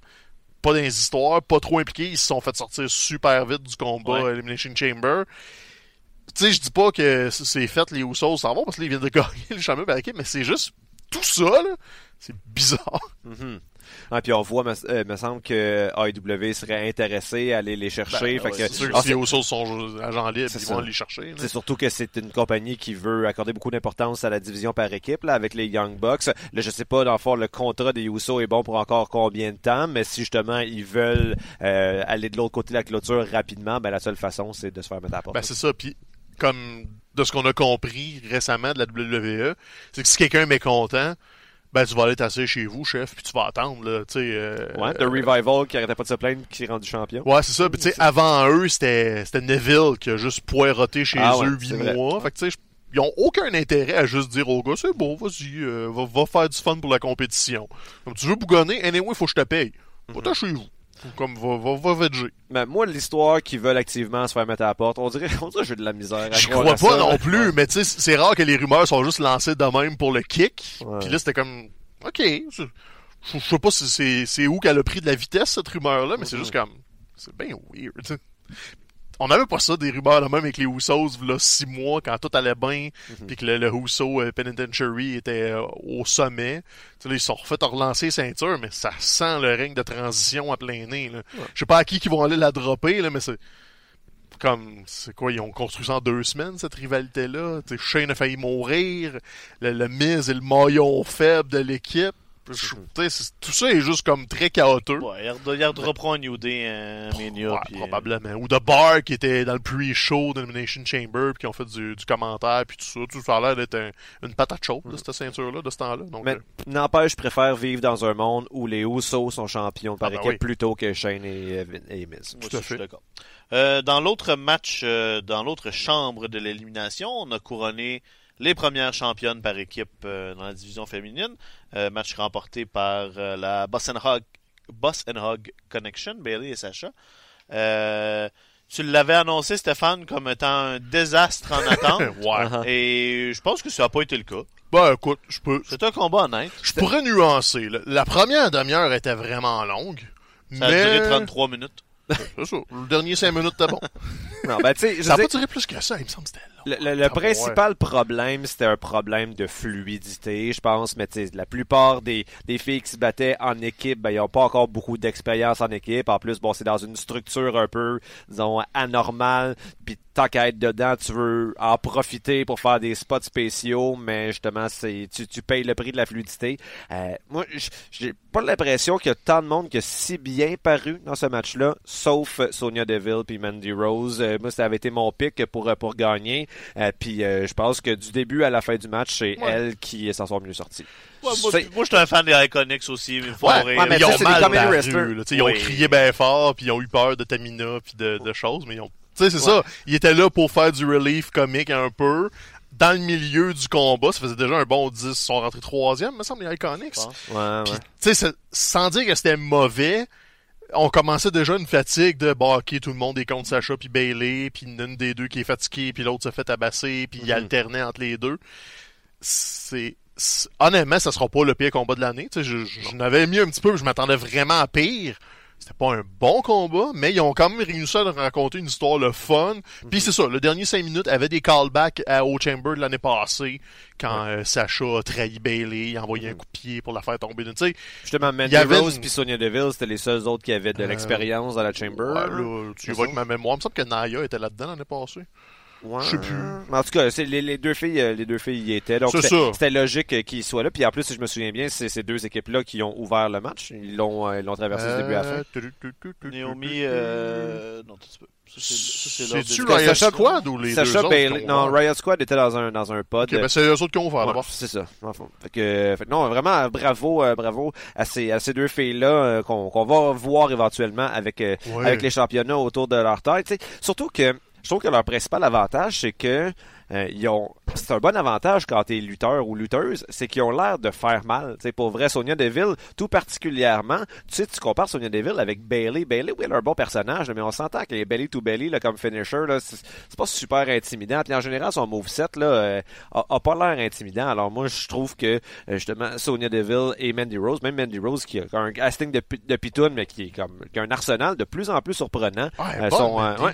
pas dans les histoires, pas trop impliqué, ils se sont fait sortir super vite du combat Ouais. Elimination Chamber. Tu sais, je dis pas que c'est fait les Usos s'en vont parce qu'ils viennent de gagner le championnat mais c'est juste tout ça, là. C'est bizarre. Mhm. Ah, puis on voit, me, euh, me semble que AEW serait intéressé à aller les chercher. Ben, fait ouais, que, c'est sûr Ah, que si c'est- les sont agents libres, ils vont aller les chercher. C'est surtout que c'est une compagnie qui veut accorder beaucoup d'importance à la division par équipe là, avec les Young Bucks. Là, je sais pas, dans le fond, le contrat des Usos est bon pour encore combien de temps, mais si justement ils veulent euh, aller de l'autre côté de la clôture rapidement, ben la seule façon, c'est de se faire mettre à la porte. Ben, c'est ça. Puis, comme de ce qu'on a compris récemment de la WWE, c'est que si quelqu'un est mécontent, ben, tu vas aller t'asseoir chez vous, chef, puis tu vas attendre, là, tu sais. euh, ouais, The Revival qui arrêtait pas de se plaindre qui est rendu champion. Ouais, c'est ça. Puis, tu sais, avant eux, c'était c'était Neville qui a juste poiroté chez Ah ouais, eux huit vrai. mois. Fait que, tu sais, ils ont aucun intérêt à juste dire au gars, c'est bon, vas-y, euh, va, va faire du fun pour la compétition. Comme tu veux bougonner, anyway, faut que je te paye. Mhm. Va-t'en chez vous. Comme, va, va, va. Mais moi, l'histoire qu'ils veulent activement se faire mettre à la porte, on dirait, on dirait que j'ai de la misère. à Je crois pas ça. non plus, mais tu sais, c'est rare que les rumeurs sont juste lancées de même pour le kick. Ouais. Puis là, c'était comme, ok, je sais pas si c'est où qu'elle a pris de la vitesse cette rumeur-là, mais c'est juste comme, c'est bien weird. Tu sais. On n'avait pas ça des rumeurs de même avec les Usos là six mois quand tout allait bien, Mhm. puis que le, le euh, Penitentiary était euh, au sommet. Tu sais, là, ils sont refait relancer ceinture, mais ça sent le règne de transition à plein nez. là. Je sais pas à qui qui vont aller la dropper, là, mais c'est comme c'est quoi ils ont construit ça en deux semaines cette rivalité là Shane a failli mourir le, le Miz est le maillon faible de l'équipe Tout ça est juste comme très chaotique Ouais, il reprend un New Day, euh, Mania. Euh, probablement ou de Bar qui était dans le pre-show d'Elimination Chamber puis qui ont fait du, du commentaire puis tout ça tout ça a l'air d'être un- une patate chaude de cette ceinture là de ce temps là donc Mais euh, n'empêche, je préfère vivre dans un monde où les Usos sont champions par Ah ben équipe oui. plutôt que Shane et, et Miz. Moi Tout à aussi, je suis fait. d'accord. Euh, dans l'autre match, euh, dans l'autre chambre de l'élimination, on a couronné les premières championnes par équipe euh, dans la division féminine. Euh, match remporté par euh, la Boss and Hog, Boss and Hog Connection, Bailey et Sacha. Euh, tu l'avais annoncé, Stéphane, comme étant un désastre en attente. ouais Uh-huh. et je pense que ça n'a pas été le cas. ben écoute je peux C'est un combat honnête. je pourrais nuancer là. la première demi-heure était vraiment longue Ça a mais duré 33 minutes. c'est ça le dernier 5 minutes était bon Non, ben, tu sais, je Ça n'a veux pas duré plus que ça, il me semble long. Le, le- le Ah, principal problème, c'était un problème de fluidité, je pense. Mais la plupart des, des filles qui se battaient en équipe, ben, ils n'ont pas encore beaucoup d'expérience en équipe. En plus, bon, c'est dans une structure un peu, disons, anormale. Puis tant qu'à être dedans, tu veux en profiter pour faire des spots spéciaux, mais justement, c'est tu, tu payes le prix de la fluidité. Euh, moi, j'ai pas l'impression qu'il y a tant de monde qui a si bien paru dans ce match-là, sauf euh, Sonia Deville puis Mandy Rose. Euh, moi, ça avait été mon pick pour, euh, pour gagner. Euh, puis euh, je pense que du début à la fin du match, c'est Ouais. elle qui s'en sort mieux sortie. Ouais, moi, je suis un fan des Iconics aussi. mais faut Ouais, mais ils ont mal paru, là, Ils ont crié bien fort, puis ils ont eu peur de Tamina, puis de, de choses, mais ils ont... Tu sais, c'est ça. Ils étaient là pour faire du relief comique un peu. Dans le milieu du combat, ça faisait déjà un bon 10. Ils sont rentrés troisième, me semble, les Iconics. Ouais, Puis, tu sais, c'est- sans dire que c'était mauvais, on commençait déjà une fatigue de bah ok tout le monde est contre Sacha puis Bailey puis une des deux qui est fatiguée puis l'autre se fait tabasser puis il Mhm. alternait entre les deux c'est honnêtement ça sera pas le pire combat de l'année tu sais je, je, je n'avais mis un petit peu je m'attendais vraiment à pire c'était pas un bon combat, mais ils ont quand même réussi à raconter une histoire le fun. Puis c'est ça, le dernier 5 minutes avait des callbacks à, au Chamber de l'année passée, quand euh, Sacha a trahi Bailey, il a envoyé un coup de pied pour la faire tomber. Tu sais, Justement, Mandy Il y avait Rose une- puis Sonya Deville, c'était les seuls autres qui avaient de Euh, l'expérience dans la Chamber. ouais, là, tu vois que ma mémoire, il me semble que Naya était là-dedans l'année passée. Ouais. Je sais plus. Mais en tout cas, c'est les, les deux filles, euh, les deux filles y étaient. Donc C'est c'était ça. c'était logique euh, qu'ils soient là. Puis en plus, si je me souviens bien, c'est ces deux équipes-là qui ont ouvert le match. Ils l'ont, euh, ils l'ont traversé du début à la fin. Euh, tu- tu- tu- tu- tu- Naomi, euh... non, tu peux. C'est-tu Riot Sacha- Squad ou les Sacha Bailey, non? Riot Squad était dans un dans un pod. Ok, ben c'est eux autres qui ont ouvert Ouais, c'est ça. en fond. Fait que, fait que non, vraiment, bravo, euh, bravo à ces, à ces deux filles-là euh, qu'on qu'on va voir éventuellement avec, euh, Ouais. avec les championnats autour de leur taille. Tu sais, surtout que je trouve que leur principal avantage, c'est que euh, ils ont. C'est un bon avantage quand t'es lutteur ou lutteuse, c'est qu'ils ont l'air de faire mal. Tu sais, pour vrai, Sonia Deville, tout particulièrement, tu sais, tu compares Sonia Deville avec Bailey. Bailey, oui, elle a un bon personnage, mais on s'entend que les belly to belly là, comme finisher, là, c'est pas super intimidant. Puis en général, son moveset là, euh, a, a pas l'air intimidant. Alors moi, je trouve que euh, justement Sonia Deville et Mandy Rose, même Mandy Rose qui a un casting de, de pitoune, mais qui est comme qui a un arsenal de plus en plus surprenant. Ouais, Euh,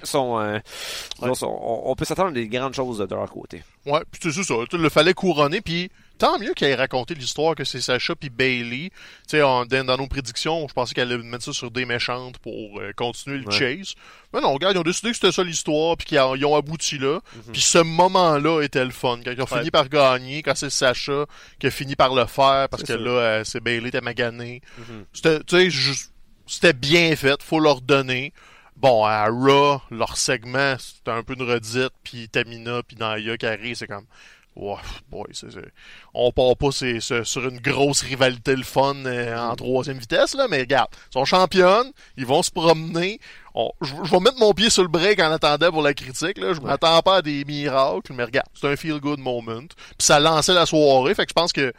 sont, euh, ouais, sont- on, on peut s'attendre à des grandes choses de leur côté. Ouais, puis c'est ça. Tu le fallait couronner, puis tant mieux qu'elle ait raconté l'histoire que c'est Sacha puis Bailey. Tu sais, dans, nos prédictions, je pensais qu'elle allait mettre ça sur des méchantes pour euh, continuer le Ouais. chase. Mais non, regarde, ils ont décidé que c'était ça l'histoire, puis qu'ils ont, abouti là. Mhm. Puis ce moment-là était le fun. Quand ils ont Ouais. fini par gagner, quand c'est Sacha qui a fini par le faire, parce que ça. là, euh, c'est Bailey était magané. C'était, tu sais, ju- c'était bien fait, faut leur donner. Bon, à Raw, leur segment, c'était un peu une redite, puis Tamina, puis Naya qui arrive, c'est comme... Ouais, boy, c'est, c'est- on part pas c'est, c'est- sur une grosse rivalité le fun euh, en troisième vitesse, là, mais regarde, ils sont championnes, ils vont se promener. On- je je vais mettre mon pied sur le break en attendant pour la critique, là. Je m'attends pas à des miracles, mais regarde, c'est un feel-good moment. Puis ça lançait la soirée, fait que je pense que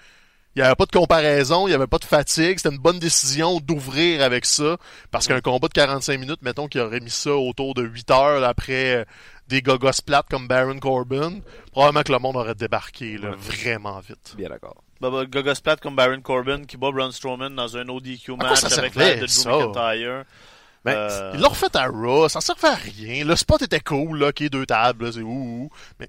il n'y avait pas de comparaison, il n'y avait pas de fatigue. C'était une bonne décision d'ouvrir avec ça. Parce qu'un combat de 45 minutes, mettons qu'il aurait mis ça autour de 8 heures là, après euh, des gogos plates comme Baron Corbin, probablement que le monde aurait débarqué là, Ouais. vraiment vite. Bien d'accord. Bah, bah, Gogos Platt comme Baron Corbin qui bat Braun Strowman dans un ODQ match avec l'aide de Drew? McIntyre. Ben, Euh, Ils l'ont refait à Raw, ça servait à rien. Le spot était cool, là, qui est deux tables, c'est ouh, ouh. Mais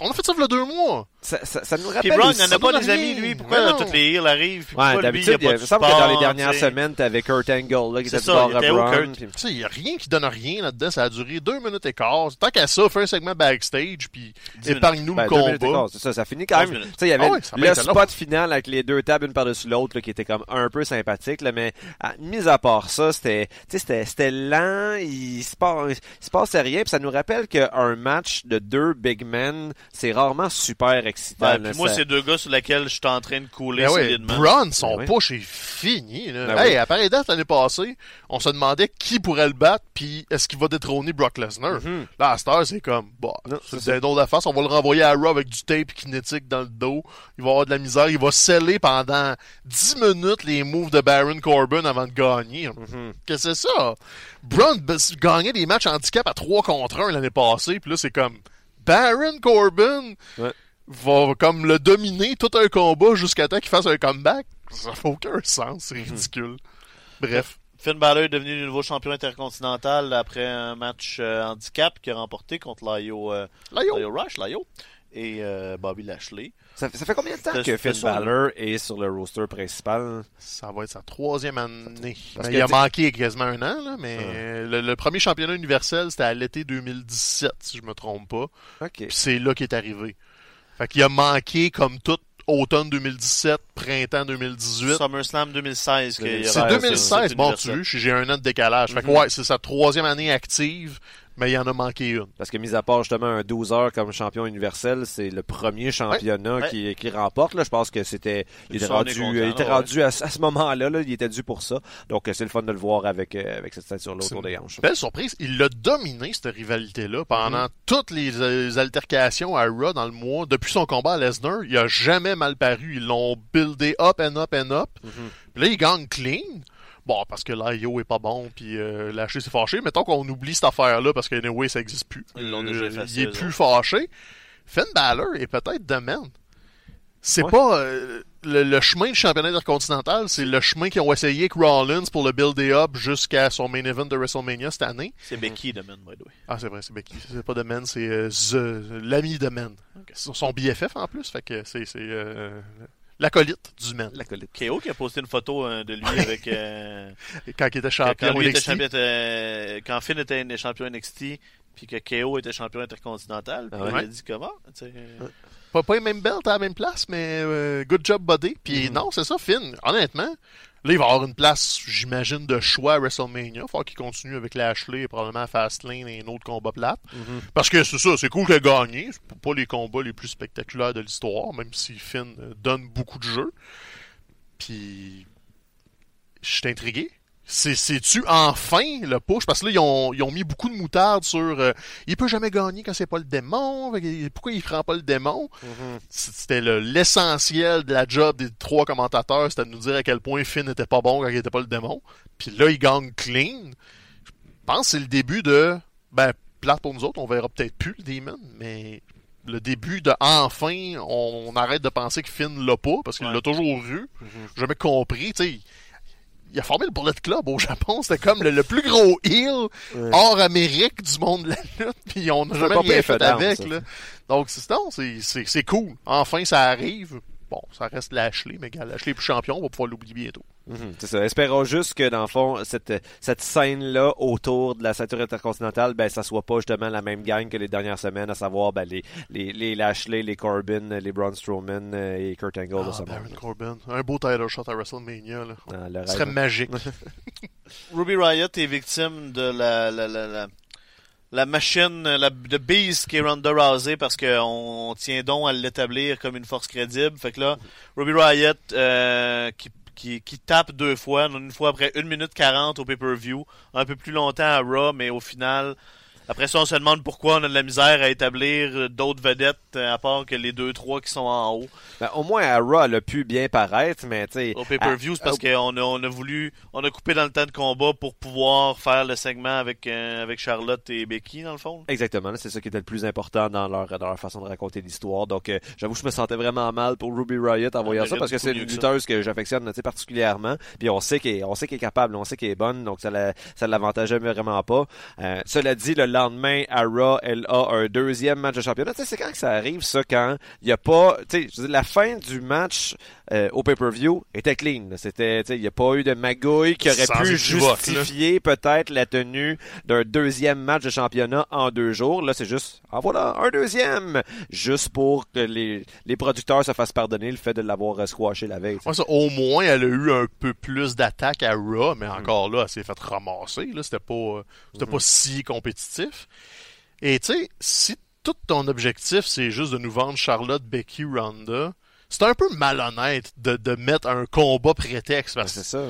on a fait ça il y a deux mois. Ça, ça, ça nous Puis rappelle Braun, aussi... il n'en a pas des amis, lui. Pourquoi là, toutes les heels arrivent? Puis Ouais, lui, il d'habitude, y a il, me semble que dans les dernières tu sais? semaines, t'avais Kurt Angle, là, qui était ça, il Kurt? puis- Tu sais, il n'y a rien qui donne rien là-dedans, ça a duré deux minutes et quart. Tant qu'à ça, fais un segment backstage, puis épargne-nous Ben, le combat. c'est ça, ça finit quand même. minutes. Tu sais, il y avait Ah le spot final avec les deux tables une par-dessus l'autre là, qui était comme un peu sympathique, là, mais à, mis à part ça, c'était, tu sais, c'était, c'était lent, il se passe, il se passait rien, puis ça nous rappelle qu'un match de deux big men, c'est rarement super excitant. Ben, là, moi, ça- c'est deux gars sur lesquels je suis en train de couler Ben ouais, solidement. Braun, son Ben oui. push est fini. Là. Ben hey, oui. à pareille date l'année passée, on se demandait qui pourrait le battre, puis est-ce qu'il va détrôner Brock Lesnar? Mhm. Là, à cette heure, c'est comme, bah, c'est un don de la face, on va le renvoyer à Raw avec du tape kinétique dans le dos. Il va avoir de la misère, il va sceller pendant 10 minutes les moves de Baron Corbin avant de gagner. Mhm. Qu'est-ce que c'est ça? Braun b- gagnait des matchs handicap à 3 contre 1 l'année passée, puis là, c'est comme, Baron Corbin? Ouais. Va comme le dominer tout un combat jusqu'à temps qu'il fasse un comeback. Ça fait aucun sens, c'est ridicule. Bref. Finn Balor est devenu le nouveau champion intercontinental après un match euh, handicap qu'il a remporté contre Laio, euh, Rush, Laio, et euh, Bobby Lashley. Ça, ça fait combien de temps que Finn. Balor est sur le roster principal? Ça va être sa troisième année. Parce Mais que il a manqué quasiment un an, là, mais Ah. le, le premier championnat universel, c'était à l'été 2017, si je me trompe pas. OK. Puis c'est là qu'il est arrivé. Fait qu'il a manqué comme tout automne 2017, printemps 2018. SummerSlam 2016. qu'il y C'est aura- 2016, bon, tu j'ai un an de décalage. Fait que Mhm. ouais, c'est sa troisième année active, mais il en a manqué une. Parce que, mis à part justement un 12 heures comme champion universel, c'est le premier championnat Ouais. Qui, qui remporte. Là. Je pense que c'était. Il était rendu, content, il était rendu à, à ce moment-là. Là, il était dû pour ça. Donc, euh, c'est le fun de le voir avec, euh, avec cette ceinture-là autour des hanches. Belle surprise, il a dominé cette rivalité-là pendant Mhm. toutes les, euh, altercations à Raw dans le mois. Depuis son combat à Lesnar, il a jamais mal paru. Ils l'ont buildé up and up and up. Mhm. Puis là, il gagne clean. Bon, parce que l'IO est pas bon, puis euh, Lashley s'est fâché. Mettons qu'on oublie cette affaire-là, parce que anyway, ça existe plus. Ils l'ont déjà effacé, Il est plus fâché. Finn Balor est peut-être de même. C'est Ouais. pas... euh, le, le chemin du championnat intercontinental, c'est le chemin qu'ils ont essayé avec Rollins pour le build-up jusqu'à son main event de WrestleMania cette année. C'est Becky de Man, by the way. Ah, c'est vrai, c'est Becky. C'est pas de Men, c'est euh, The- l'ami de Men. Ok. Son BFF en plus, fait que c'est c'est, euh, l'acolyte du Men. L'acolyte. KO qui a posté une photo euh, de lui avec. euh, Quand il était quand champion lui était NXT. champion, euh, quand Finn était un champion NXT, puis que KO était champion intercontinental, puis Ah il a dit comment Pas, pas les mêmes belts à la même place, mais euh, good job, buddy. Puis Mhm. non, c'est ça, Finn. Honnêtement, là, il va avoir une place, j'imagine, de choix à WrestleMania. Falloir qu'il continue avec Lashley et probablement Fastlane et un autre combat plate. Mhm. Parce que c'est ça, c'est cool qu'il a gagné. C'est pas les combats les plus spectaculaires de l'histoire, même si Finn euh, donne beaucoup de jeux. Puis, je suis intrigué. C'est- C'est-tu enfin le push? Parce que là, ils ont, ils ont mis beaucoup de moutarde sur euh, il peut jamais gagner quand c'est pas le démon. Pourquoi il prend pas le démon? Mhm. C'était le- l'essentiel de la job des trois commentateurs, c'était de nous dire à quel point Finn n'était pas bon quand il était pas le démon. Puis là, il gagne clean. Je pense que c'est le début de ben plate pour nous autres, on verra peut-être plus le Demon, mais le début de enfin, on, on arrête de penser que Finn l'a pas parce qu'il Ouais. l'a toujours eu. J'ai jamais compris, tu sais. Il a formé le Bullet Club au Japon, c'était comme le, le plus gros heel Ouais. hors Amérique du monde de la lutte, puis on n'a jamais rien fait down, avec. Là. Donc, c'est, c'est, cool. Enfin, ça arrive. Bon, ça reste Lashley, mais Lashley est plus champion, on va pouvoir l'oublier bientôt. Mhm, C'est ça. Espérons juste que, dans le fond, cette, cette scène-là autour de la ceinture intercontinentale, ben, ça soit pas justement la même gang que les dernières semaines, à savoir ben, les, les, les Lashley, les Corbin, les Braun Strowman euh, et Kurt Angle Ah, Baron. Corbin. Un beau title shot à WrestleMania. Là. Ah, le Ce serait magique. Ruby Riot est victime de la, la, la, la, la machine, la, de beast qui est Ronda Rousey parce qu'on tient donc à l'établir comme une force crédible. Fait que là, Ruby Riot euh, qui, qui, qui tape deux fois, une fois après 1 minute 40 au pay-per-view, un peu plus longtemps à Raw, mais au final, après ça, on se demande pourquoi on a de la misère à établir d'autres vedettes euh, à part que les deux, trois qui sont en haut Ben, au moins, à Raw, elle a pu bien paraître, mais tu sais. au pay-per-view. C'est parce qu'on a, on a voulu, on a coupé dans le temps de combat pour pouvoir faire le segment avec, euh, avec Charlotte et Becky, dans le fond. Exactement, c'est ça qui était le plus important dans leur, dans leur façon de raconter l'histoire. Donc, euh, j'avoue, je me sentais vraiment mal pour Ruby Riot en voyant ça parce que c'est une mieux que lutteuse que j'affectionne particulièrement. Puis on sait qu'elle, on sait qu'elle est capable, on sait qu'elle est bonne, donc ça ça l'avantageait vraiment pas. Euh, cela dit, le lendemain à Raw, elle a un deuxième match de championnat. Tu sais, c'est quand que ça arrive ça quand il y a pas, tu sais, la fin du match euh, au pay-per-view était clean. C'était, tu sais, il y a pas eu de magouille qui aurait Sans pu justifier peut-être la tenue d'un deuxième match de championnat en deux jours. Là, c'est juste, ah voilà, un deuxième! Juste pour que les, les producteurs se fassent pardonner le fait de l'avoir euh, squashé la veille. Ouais, ça, au moins, elle a eu un peu plus d'attaques à Raw, Mm. mais encore là, elle s'est fait ramasser. Là, c'était pas, euh, c'était pas si compétitif. Et tu sais, si tout ton objectif, c'est juste de nous vendre Charlotte, Becky, Ronda, c'est un peu malhonnête de, de mettre un combat prétexte Ben, parce que c'est ça.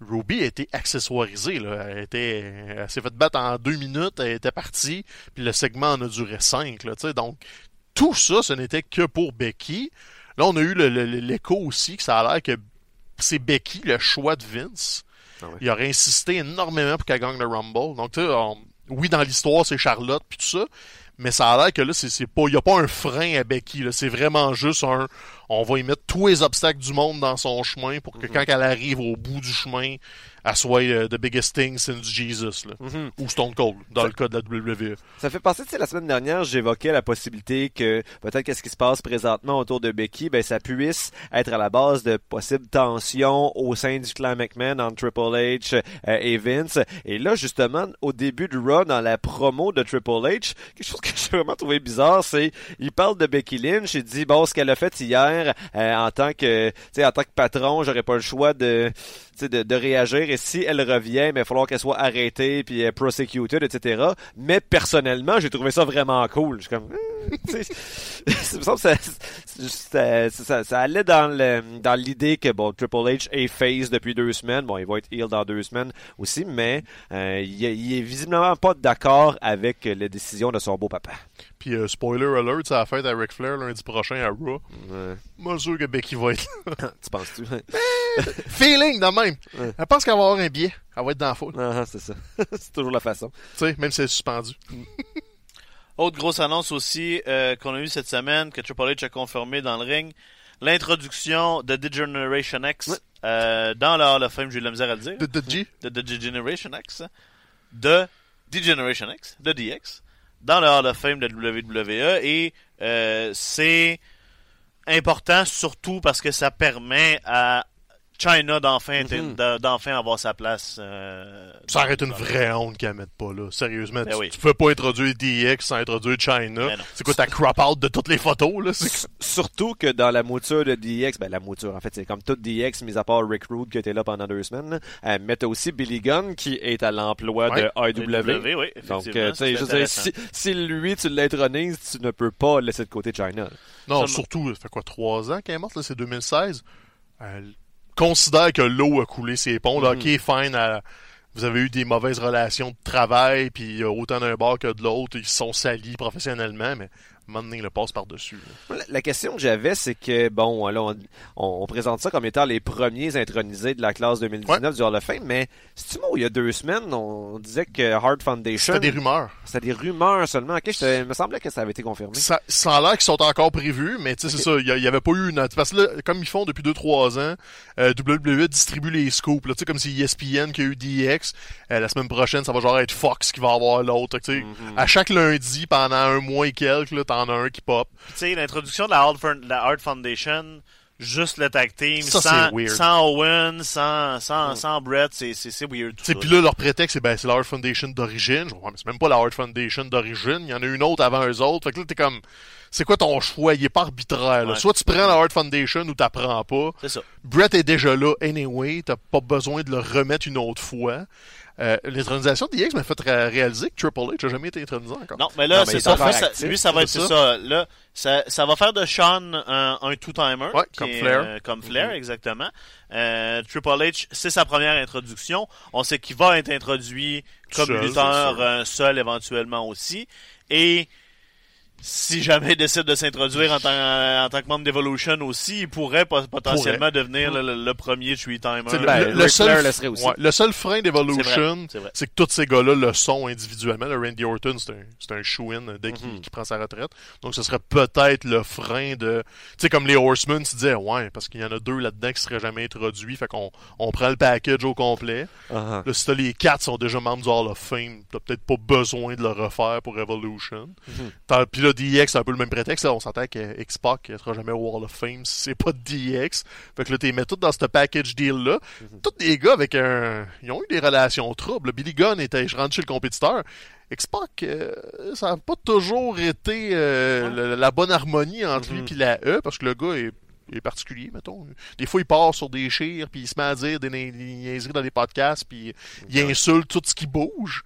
Ruby a été accessoirisée. Là. Elle, était, elle s'est fait battre en deux minutes, elle était partie, puis le segment en a duré cinq. Là, tu sais. donc, tout ça, ce n'était que pour Becky. Là, on a eu l'écho aussi que ça a l'air que c'est Becky le choix de Vince. Ah ouais. Il aurait insisté énormément pour qu'elle gagne le Rumble. Donc, tu sais, on- oui, dans l'histoire, c'est Charlotte puis tout ça, mais ça a l'air que là, c'est pas, il y a pas un frein à Becky. C'est vraiment juste un, on va y mettre tous les obstacles du monde dans son chemin pour que quand elle arrive au bout du chemin, elle soit euh, the biggest thing since Jesus, là. Mhm. ou Stone Cold dans le cas de la WWE. Ça fait penser, tu sais, la semaine dernière, j'évoquais la possibilité que peut-être qu'est-ce qui se passe présentement autour de Becky, ben ça puisse être à la base de possibles tensions au sein du clan McMahon entre Triple H euh, et Vince. Et là, justement, au début du Raw, dans la promo de Triple H, quelque chose que j'ai vraiment trouvé bizarre, c'est il parle de Becky Lynch, il dit bon, ce qu'elle a fait hier euh, en tant que, en tant que patron, j'aurais pas le choix de de, de réagir et si elle revient, mais il va falloir qu'elle soit arrêtée puis euh, prosecuted, etc. Mais personnellement, j'ai trouvé ça vraiment cool. Je suis comme, hmm, me semble que ça, ça, allait dans l'idée que bon, Triple H est face depuis deux semaines. Bon, il va être heel dans deux semaines aussi, mais euh, il, il est visiblement pas d'accord avec les décisions de son beau papa. Puis euh, spoiler alert, ça a fait à Ric Flair lundi prochain à Raw. Ouais. Moi, sûr que Becky va être là. tu penses-tu? Feeling de même. Ouais. Elle pense qu'elle va avoir un billet. Elle va être dans la foule. Ah, c'est ça. c'est toujours la façon. Tu sais, même si elle est suspendue. Autre grosse annonce aussi euh, qu'on a eu cette semaine, que Triple H a confirmé dans le ring. l'introduction de Degeneration X Ouais. euh, dans le Hall of Fame, j'ai eu de la misère à le dire, De, de G. de, de Degeneration X, de Degeneration X, de DX, dans le Hall of Fame de WWE, et euh, c'est important surtout parce que ça permet à China d'enfin Mhm. d'en- d'enfin avoir sa place. euh, Ça aurait été une vraie honte qu'elle mette pas là. Sérieusement, Ben tu, oui. tu peux pas introduire DX sans introduire China. Ben. C'est quoi ta crop out de toutes les photos là? Surtout que dans la mouture de DX, ben la mouture, en fait, c'est comme toute DX, mis à part Rick Rude qui était là pendant deux semaines, euh, mais t'as aussi Billy Gunn qui est à l'emploi Ouais. de AEW. Oui, Donc, euh, tu sais, si, si lui, tu l'intronises, tu ne peux pas laisser de côté China. Non, Seulement- surtout, ça fait quoi, trois ans qu'elle est morte, là, c'est 2016. Elle considère que l'eau a coulé ses ponts. Là, Mhm. ok, fine, vous avez eu des mauvaises relations de travail, puis euh, autant d'un bord que de l'autre, ils se sont salis professionnellement, mais le passe par-dessus. La, la question que j'avais, c'est que, bon, là, on, on- on présente ça comme étant les premiers intronisés de la classe 2019 du Hall of Fame, mais c'est-tu moi, il y a deux semaines, on disait que Hard Foundation, C'était des rumeurs. c'était des rumeurs seulement. Ok, il me semblait que ça avait été confirmé. Ça, ça a l'air qu'ils sont encore prévus, mais tu sais, c'est ça, il y, avait pas eu une... Parce que là, comme ils font depuis 2-3 ans, euh, WWE distribue les scoops, tu sais, comme si ESPN qui a eu DX, euh, la semaine prochaine, ça va genre être Fox qui va avoir l'autre, tu sais. Mhm. À chaque lundi, pendant un mois et quelques, là, t'en as un qui pop. tu sais, l'introduction de la Hard, la Foundation, juste le tag team, Ça, sans, weird. sans Owen, sans, sans, sans Brett, c'est, c'est, weird. Puis là, leur prétexte, c'est ben, c'est la Hard Foundation d'origine. Je vois, mais c'est même pas la Hard Foundation d'origine. Il y en a une autre avant eux autres. Fait que là, t'es comme, c'est quoi ton choix? Il est pas arbitraire, là. Ouais. Soit tu prends la Hard Foundation ou t'apprends pas. C'est ça. Brett est déjà là, anyway. T'as pas besoin de le remettre une autre fois. Euh, L'intronisation d'IX m'a fait ré- réaliser que Triple H a jamais été intronisé encore. Non, mais là, c'est est ça. ça, lui, ça va être c'est c'est ça. Là, ça, ça va faire de Sean un, un two-timer. Ouais, comme est, Flair. euh, comme Flair, exactement. Euh, Triple H, c'est sa première introduction. On sait qu'il va être introduit comme Seul, lutteur euh, seul éventuellement aussi. Et si jamais il décide de s'introduire en tant, en tant que membre d'Evolution aussi, il pourrait pot- potentiellement devenir le, le- le premier three-timer. Le, Ben, le- seul, le serait aussi. ouais, le seul frein d'Evolution, c'est que tous ces gars-là le sont individuellement. Le Randy Orton, c'est un, c'est un shoe-in dès qu'il Mhm. qu'il prend sa retraite. Donc, ce serait peut-être le frein de... Tu sais, comme les Horsemen, tu disais, ouais, parce qu'il y en a deux là-dedans qui seraient jamais introduits, fait qu'on on prend le package au complet. Ah, Là, si t'as les quatre sont déjà membres du Hall of Fame, t'as peut-être pas besoin de le refaire pour Evolution. Mhm. Puis là, DX, c'est un peu le même prétexte. Là, on s'entend que X-Pac ne sera jamais au Hall of Fame si c'est pas DX. Fait que là, t'es mets tout dans ce package deal-là. Mhm. Tous des gars avec un... Ils ont eu des relations troubles. Billy Gunn était... Je rentre chez le compétiteur. X-Pac, euh, ça n'a pas toujours été euh, Ouais. la, la bonne harmonie entre lui Mhm. et la E, parce que le gars est, est particulier, mettons. Des fois, il part sur des chires, puis il se met à dire des, des niaiseries dans les podcasts, puis il insulte tout ce qui bouge.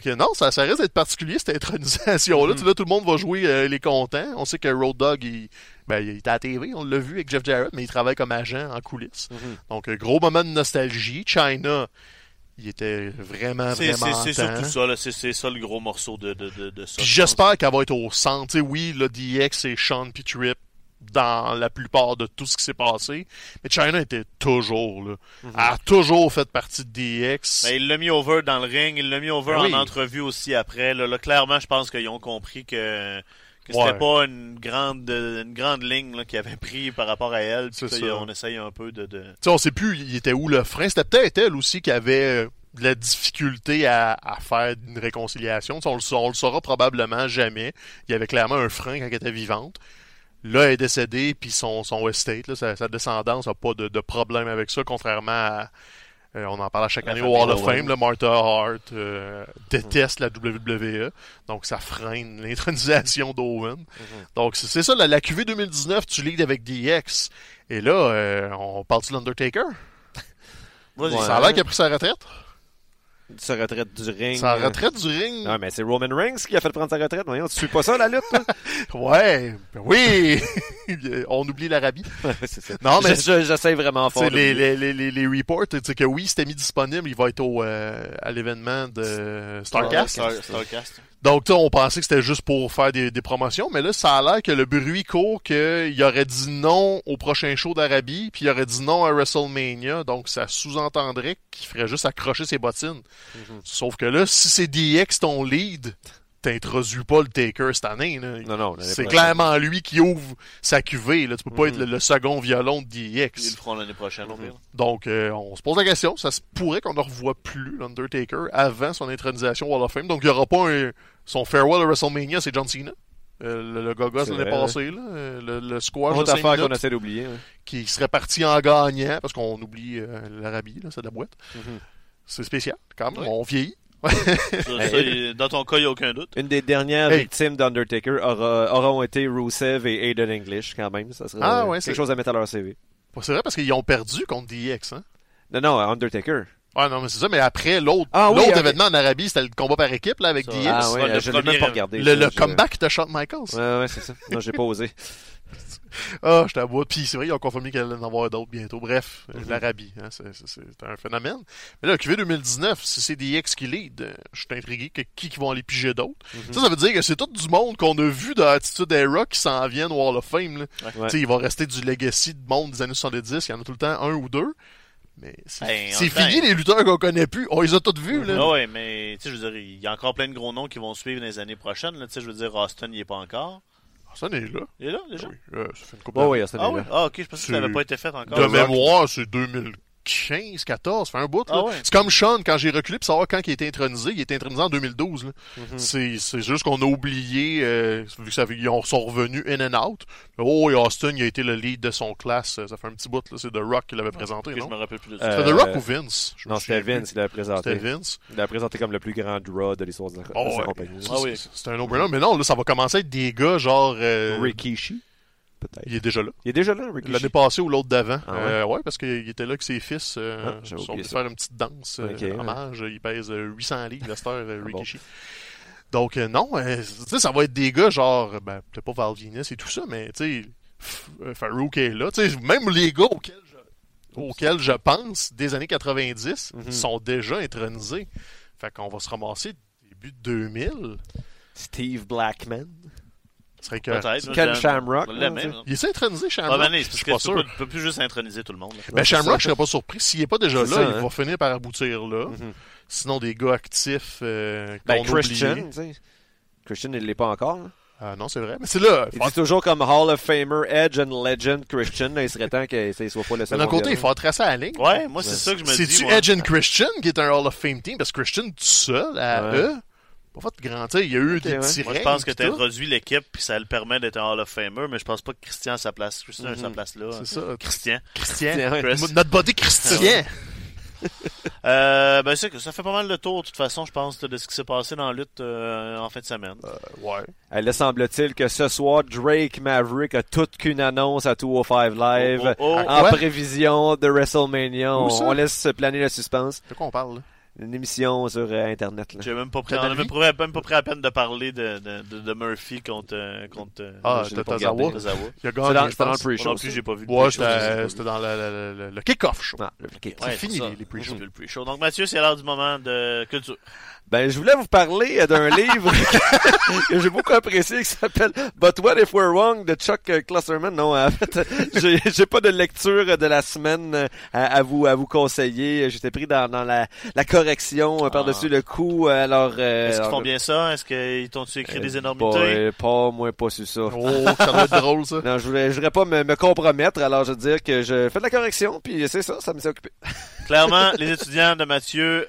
Que non, ça, ça risque d'être particulier, cette intronisation-là. Mhm. Là, tout le monde va jouer euh, les contents. On sait que Road Dogg, il, ben, il était à la TV, on l'a vu avec Jeff Jarrett, mais il travaille comme agent en coulisses. mhm. Donc, euh, gros moment de nostalgie. China, il était vraiment, vraiment c'est, surtout ça, là. C'est, ça le gros morceau de, de, de, de ça. J'espère qu'elle va être au centre. Oui, le DX et Sean P. Trip dans la plupart de tout ce qui s'est passé. Mais China était toujours là. Mhm. Elle a toujours fait partie de DX. Ben, il l'a mis over dans le ring, il l'a mis over Ben en oui. entrevue aussi après. Là, Là, clairement, je pense qu'ils ont compris que, que c'était Ouais. pas une grande, une grande ligne qu'ils avaient pris par rapport à elle. Puis ça. on essaye un peu de. de... Tu sais, on sait plus il était où le frein. C'était peut-être elle aussi qui avait euh, de la difficulté à, à faire une réconciliation. Tu sais, on, le, on le saura probablement jamais. Il y avait clairement un frein quand elle était vivante. Là, elle est décédée, puis son, son estate, là, sa, sa descendance n'a pas de, de problème avec ça, contrairement à... euh, on en parle à chaque La année au Hall of. Fame. Là, Martha Hart euh, déteste la WWE, donc ça freine l'intronisation d'Owen. Donc c'est ça, la, la QV 2019, tu leads avec DX. Et là, euh, on parle de l'Undertaker. Ça a l'air qu'il a pris sa retraite. Sa retraite du ring. Sa retraite du ring? Ah, mais c'est Roman Reigns qui a fait prendre sa retraite. Voyons, tu suis pas ça, la lutte, là? Ouais, ben oui. on oublie l'Arabie. c'est ça. Non, mais- Je- je- J'essaie vraiment fort. les, les, les, les, les reports, tu sais que oui, c'était mis disponible, il va être au, euh, à l'événement de Starcast. Star- Starcast. Donc, on pensait que c'était juste pour faire des, des promotions, mais là, ça a l'air que le bruit court qu'il aurait dit non au prochain show d'Arabie, puis il aurait dit non à WrestleMania, donc ça sous-entendrait qu'il ferait juste accrocher ses bottines. Mhm. Sauf que là, si c'est DX ton lead, t'introduis pas le Taker cette année. Là. Non, non. l'année C'est prochaine. clairement lui qui ouvre sa cuvée. Là. Tu peux pas Mhm. être le, le second violon de Ils le DX. feront l'année prochaine, Mhm. Donc, euh, on se pose la question. Ça se pourrait qu'on ne revoie plus l'Undertaker avant son intronisation au Hall of Fame. Donc, il n'y aura pas un- son farewell à WrestleMania, c'est John Cena. Euh, le, le gogos l'année passée, là, euh, le, le squash de Autre 5 affaire qu'on essaie d'oublier. hein. qui serait parti en gagnant, parce qu'on oublie euh, l'Arabie, là, c'est de la boîte. Mhm. C'est spécial, quand même. Oui. On vieillit. Ça, ça, il- dans ton cas, il n'y a aucun doute. Une des dernières Hey. victimes d'Undertaker aura, auront été Rusev et Aiden English, quand même. Ça serait Ah, ouais, quelque chose à mettre à leur CV. C'est vrai parce qu'ils ont perdu contre DX. Hein? Non, non, Undertaker. Ah non, mais c'est ça, mais après, l'autre Ah oui, événement en Arabie, c'était le combat par équipe là, avec Ça, DX. Ah le je l'ai même premier- pas regardé. le ça, le je- comeback de Shawn Michaels. Ouais, ouais, c'est ça. Non, j'ai pas osé. Ah, je t'avoue. Puis c'est vrai, ils ont confirmé qu'il allait en avoir d'autres bientôt. Bref, euh, Mhm. l'Arabie, hein, c'est un phénomène. Mais là, QV 2019, si c'est DX qui lead, euh, je suis intrigué que qui qui vont aller piger d'autres. Mhm. Ça, ça veut dire que c'est tout du monde qu'on a vu dans Attitude Era qui s'en viennent au Hall of Fame. Là. Ouais. Tu sais, il va rester du legacy de monde des années 70. Il y en a tout le temps un ou deux. Mais c'est Ben, fini les lutteurs qu'on connaît plus. On les a tous vus. Là. Ouais, mais tu sais, je veux dire, il y a encore plein de gros noms qui vont suivre dans les années prochaines. Là. Tu sais, je veux dire, Austin, il est pas encore. Ça n'est là. Il est là, déjà? Oui, euh, ça fait une couple d'années. ouais, ça Ah oui? Ah, ok, je pensais que ça n'avait pas été fait encore. De mémoire, c'est 2015, 14, ça fait un bout. là. Ah ouais? C'est comme Sean, quand j'ai reculé pour savoir quand il a été intronisé, il a été intronisé en 2012. là. Mhm. C'est c'est juste qu'on a oublié, euh, vu que ça fait- ils ont- sont revenus in and out. Oh, et Austin, il a été le lead de son classe. Ça fait un petit bout, là. c'est The Rock qui l'avait présenté, je non? me rappelle plus de Euh, ça. C'était The Rock ou Vince? Je Non, c'était Vince qui l'avait plus. C'était présenté. Vince. Il l'a présenté comme le plus grand draw de l'histoire de la, de Oh, sa ouais. compagnie. Ah oui. C'est- C'est un no-brainer. Mais non, là, ça va commencer à être des gars genre... euh, Rikishi, peut-être. Il est déjà là. Il est déjà là, Rikishi. L'année passée ou l'autre d'avant. Ah ouais? Euh, ouais, parce qu'il était là avec ses fils. Euh, Ah, sont venus faire une petite danse. euh, Ok, ouais. hommage. Il pèse euh, 800 livres, Lester euh, Ah bon. Rikishi. Donc, euh, non, euh, ça va être des gars genre, ben, peut-être pas Val Venus et tout ça, mais tu sais, euh, Farouk est là. Tu sais, même les gars auxquels je, auxquels je pense des années 90 Mhm. sont déjà intronisés. Fait qu'on va se ramasser début 2000. Steve Blackman. Ce serait que. Ken. Shamrock. Il est intronisé, Ah, Shamrock? ben, non, je c'est parce suis que pas sûr. tu peux plus juste introniser tout le monde. là. Ben, Shamrock, ça. je serais pas surpris. S'il est pas déjà là, il hein. va finir par aboutir là. Mhm. Sinon, des gars actifs euh, Ben, Christian, oubliés. tu sais. Christian, il l'est pas encore. là. Ah, non, c'est vrai. Mais c'est là. Il faut- dit toujours comme Hall of Famer, Edge and Legend Christian. Là, il serait temps qu'il ne soit pas le Mais seul. d'un côté, il faut tracer la ligne. Ouais, moi, c'est Ouais. ça que je me dis. C'est-tu. Edge and Christian qui est un Hall of Fame team? Parce que Christian, tout seul, à Ouais. eux, pas fait de grand. tu sais, Il y a eu des ouais. petits Moi, je pense que tu tout. introduit l'équipe puis ça le permet d'être un Hall of Famer, mais je pense pas que Christian a sa place. Christian a sa Mhm. place là. C'est ça. Christian. Christian. Ouais. Notre body Christian. Euh, ben, c'est que ça fait pas mal le tour, de toute façon, je pense, de ce qui s'est passé dans la lutte euh, en fin de semaine. Euh, ouais. Euh, Là, semble-t-il que ce soir, Drake Maverick a toute qu'une annonce à 205 Live Oh, oh, oh. en Ouais. prévision de WrestleMania. Où On, ça? on laisse planer le suspense. De quoi on parle, là? Une émission sur euh, Internet. Là. J'ai même pas pris, on même pas, même pas pris la peine de parler de, de, de, de Murphy contre, euh, contre euh, Ah. Tozawa. Il a gagné, dans, je dans le non plus, j'ai pas vu le Ouais, c'était dans le, le, le, le kick-off show. Ah, le- ok. C'est fini, ça. les, les pre-shows. J'ai vu le pre-show. Donc, Mathieu, c'est l'heure du moment de culture. Ben, je voulais vous parler euh, d'un livre que j'ai beaucoup apprécié qui s'appelle But What If We're Wrong de Chuck Klosterman. Non, en fait, j'ai, j'ai pas de lecture de la semaine à, à vous à vous conseiller. J'étais pris dans, dans la, la correction euh, par-dessus le coup. euh, Alors, euh, Est-ce qu'ils font bien ça? Est-ce qu'ils t'ont-tu écrit des énormités? pas, moi, pas sur ça. Oh, ça doit être drôle, ça. Non, je voulais, je voudrais pas me, me compromettre, alors je veux dire que je fais de la correction, puis c'est ça, ça me s'est occupé. Clairement, les étudiants de Mathieu,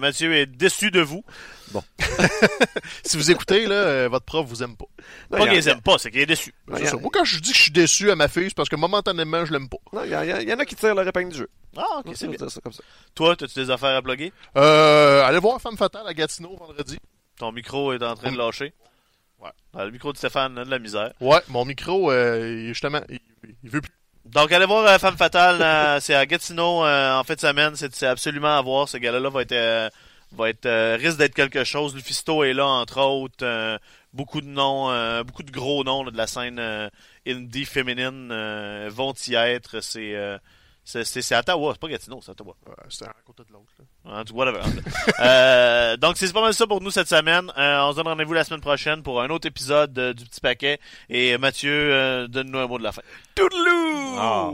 Mathieu est déçu de vous. Si vous écoutez, là, euh, votre prof vous aime pas. Non, Pas il y, qu'ils a- les aiment pas, c'est qu'il est déçu. Ben, a- ça. Moi, quand je dis que je suis déçu à ma fille, c'est parce que momentanément, je l'aime pas. non, il y, en a qui tirent leur épingle du jeu. Ah, ok, c'est bien. dire ça comme ça. Toi, as-tu des affaires à plugger? Euh, allez voir Femme Fatale à Gatineau vendredi. Ton micro est en train de lâcher. Ouais. Ah, le micro de Stéphane a de la misère. Ouais, mon micro, euh, justement, il, il veut plus. Donc, allez voir euh, Femme Fatale. euh, c'est à Gatineau euh, en fin de semaine. C'est c'est absolument à voir. Ce gars-là va être, euh, va être euh, risque d'être quelque chose. Lufisto est là, entre autres. euh, beaucoup de noms, euh, beaucoup de gros noms là, de la scène euh, indie féminine euh, vont y être. C'est euh, c'est c'est- c'est à Ottawa. C'est pas Gatineau, c'est à Ottawa. Un à côté de l'autre. En tout- euh, donc, c'est pas mal ça pour nous cette semaine. Euh, on se donne rendez-vous la semaine prochaine pour un autre épisode euh, du Petit Paquet. Et Mathieu, euh, donne-nous un mot de la fin. Toodaloo! Ah.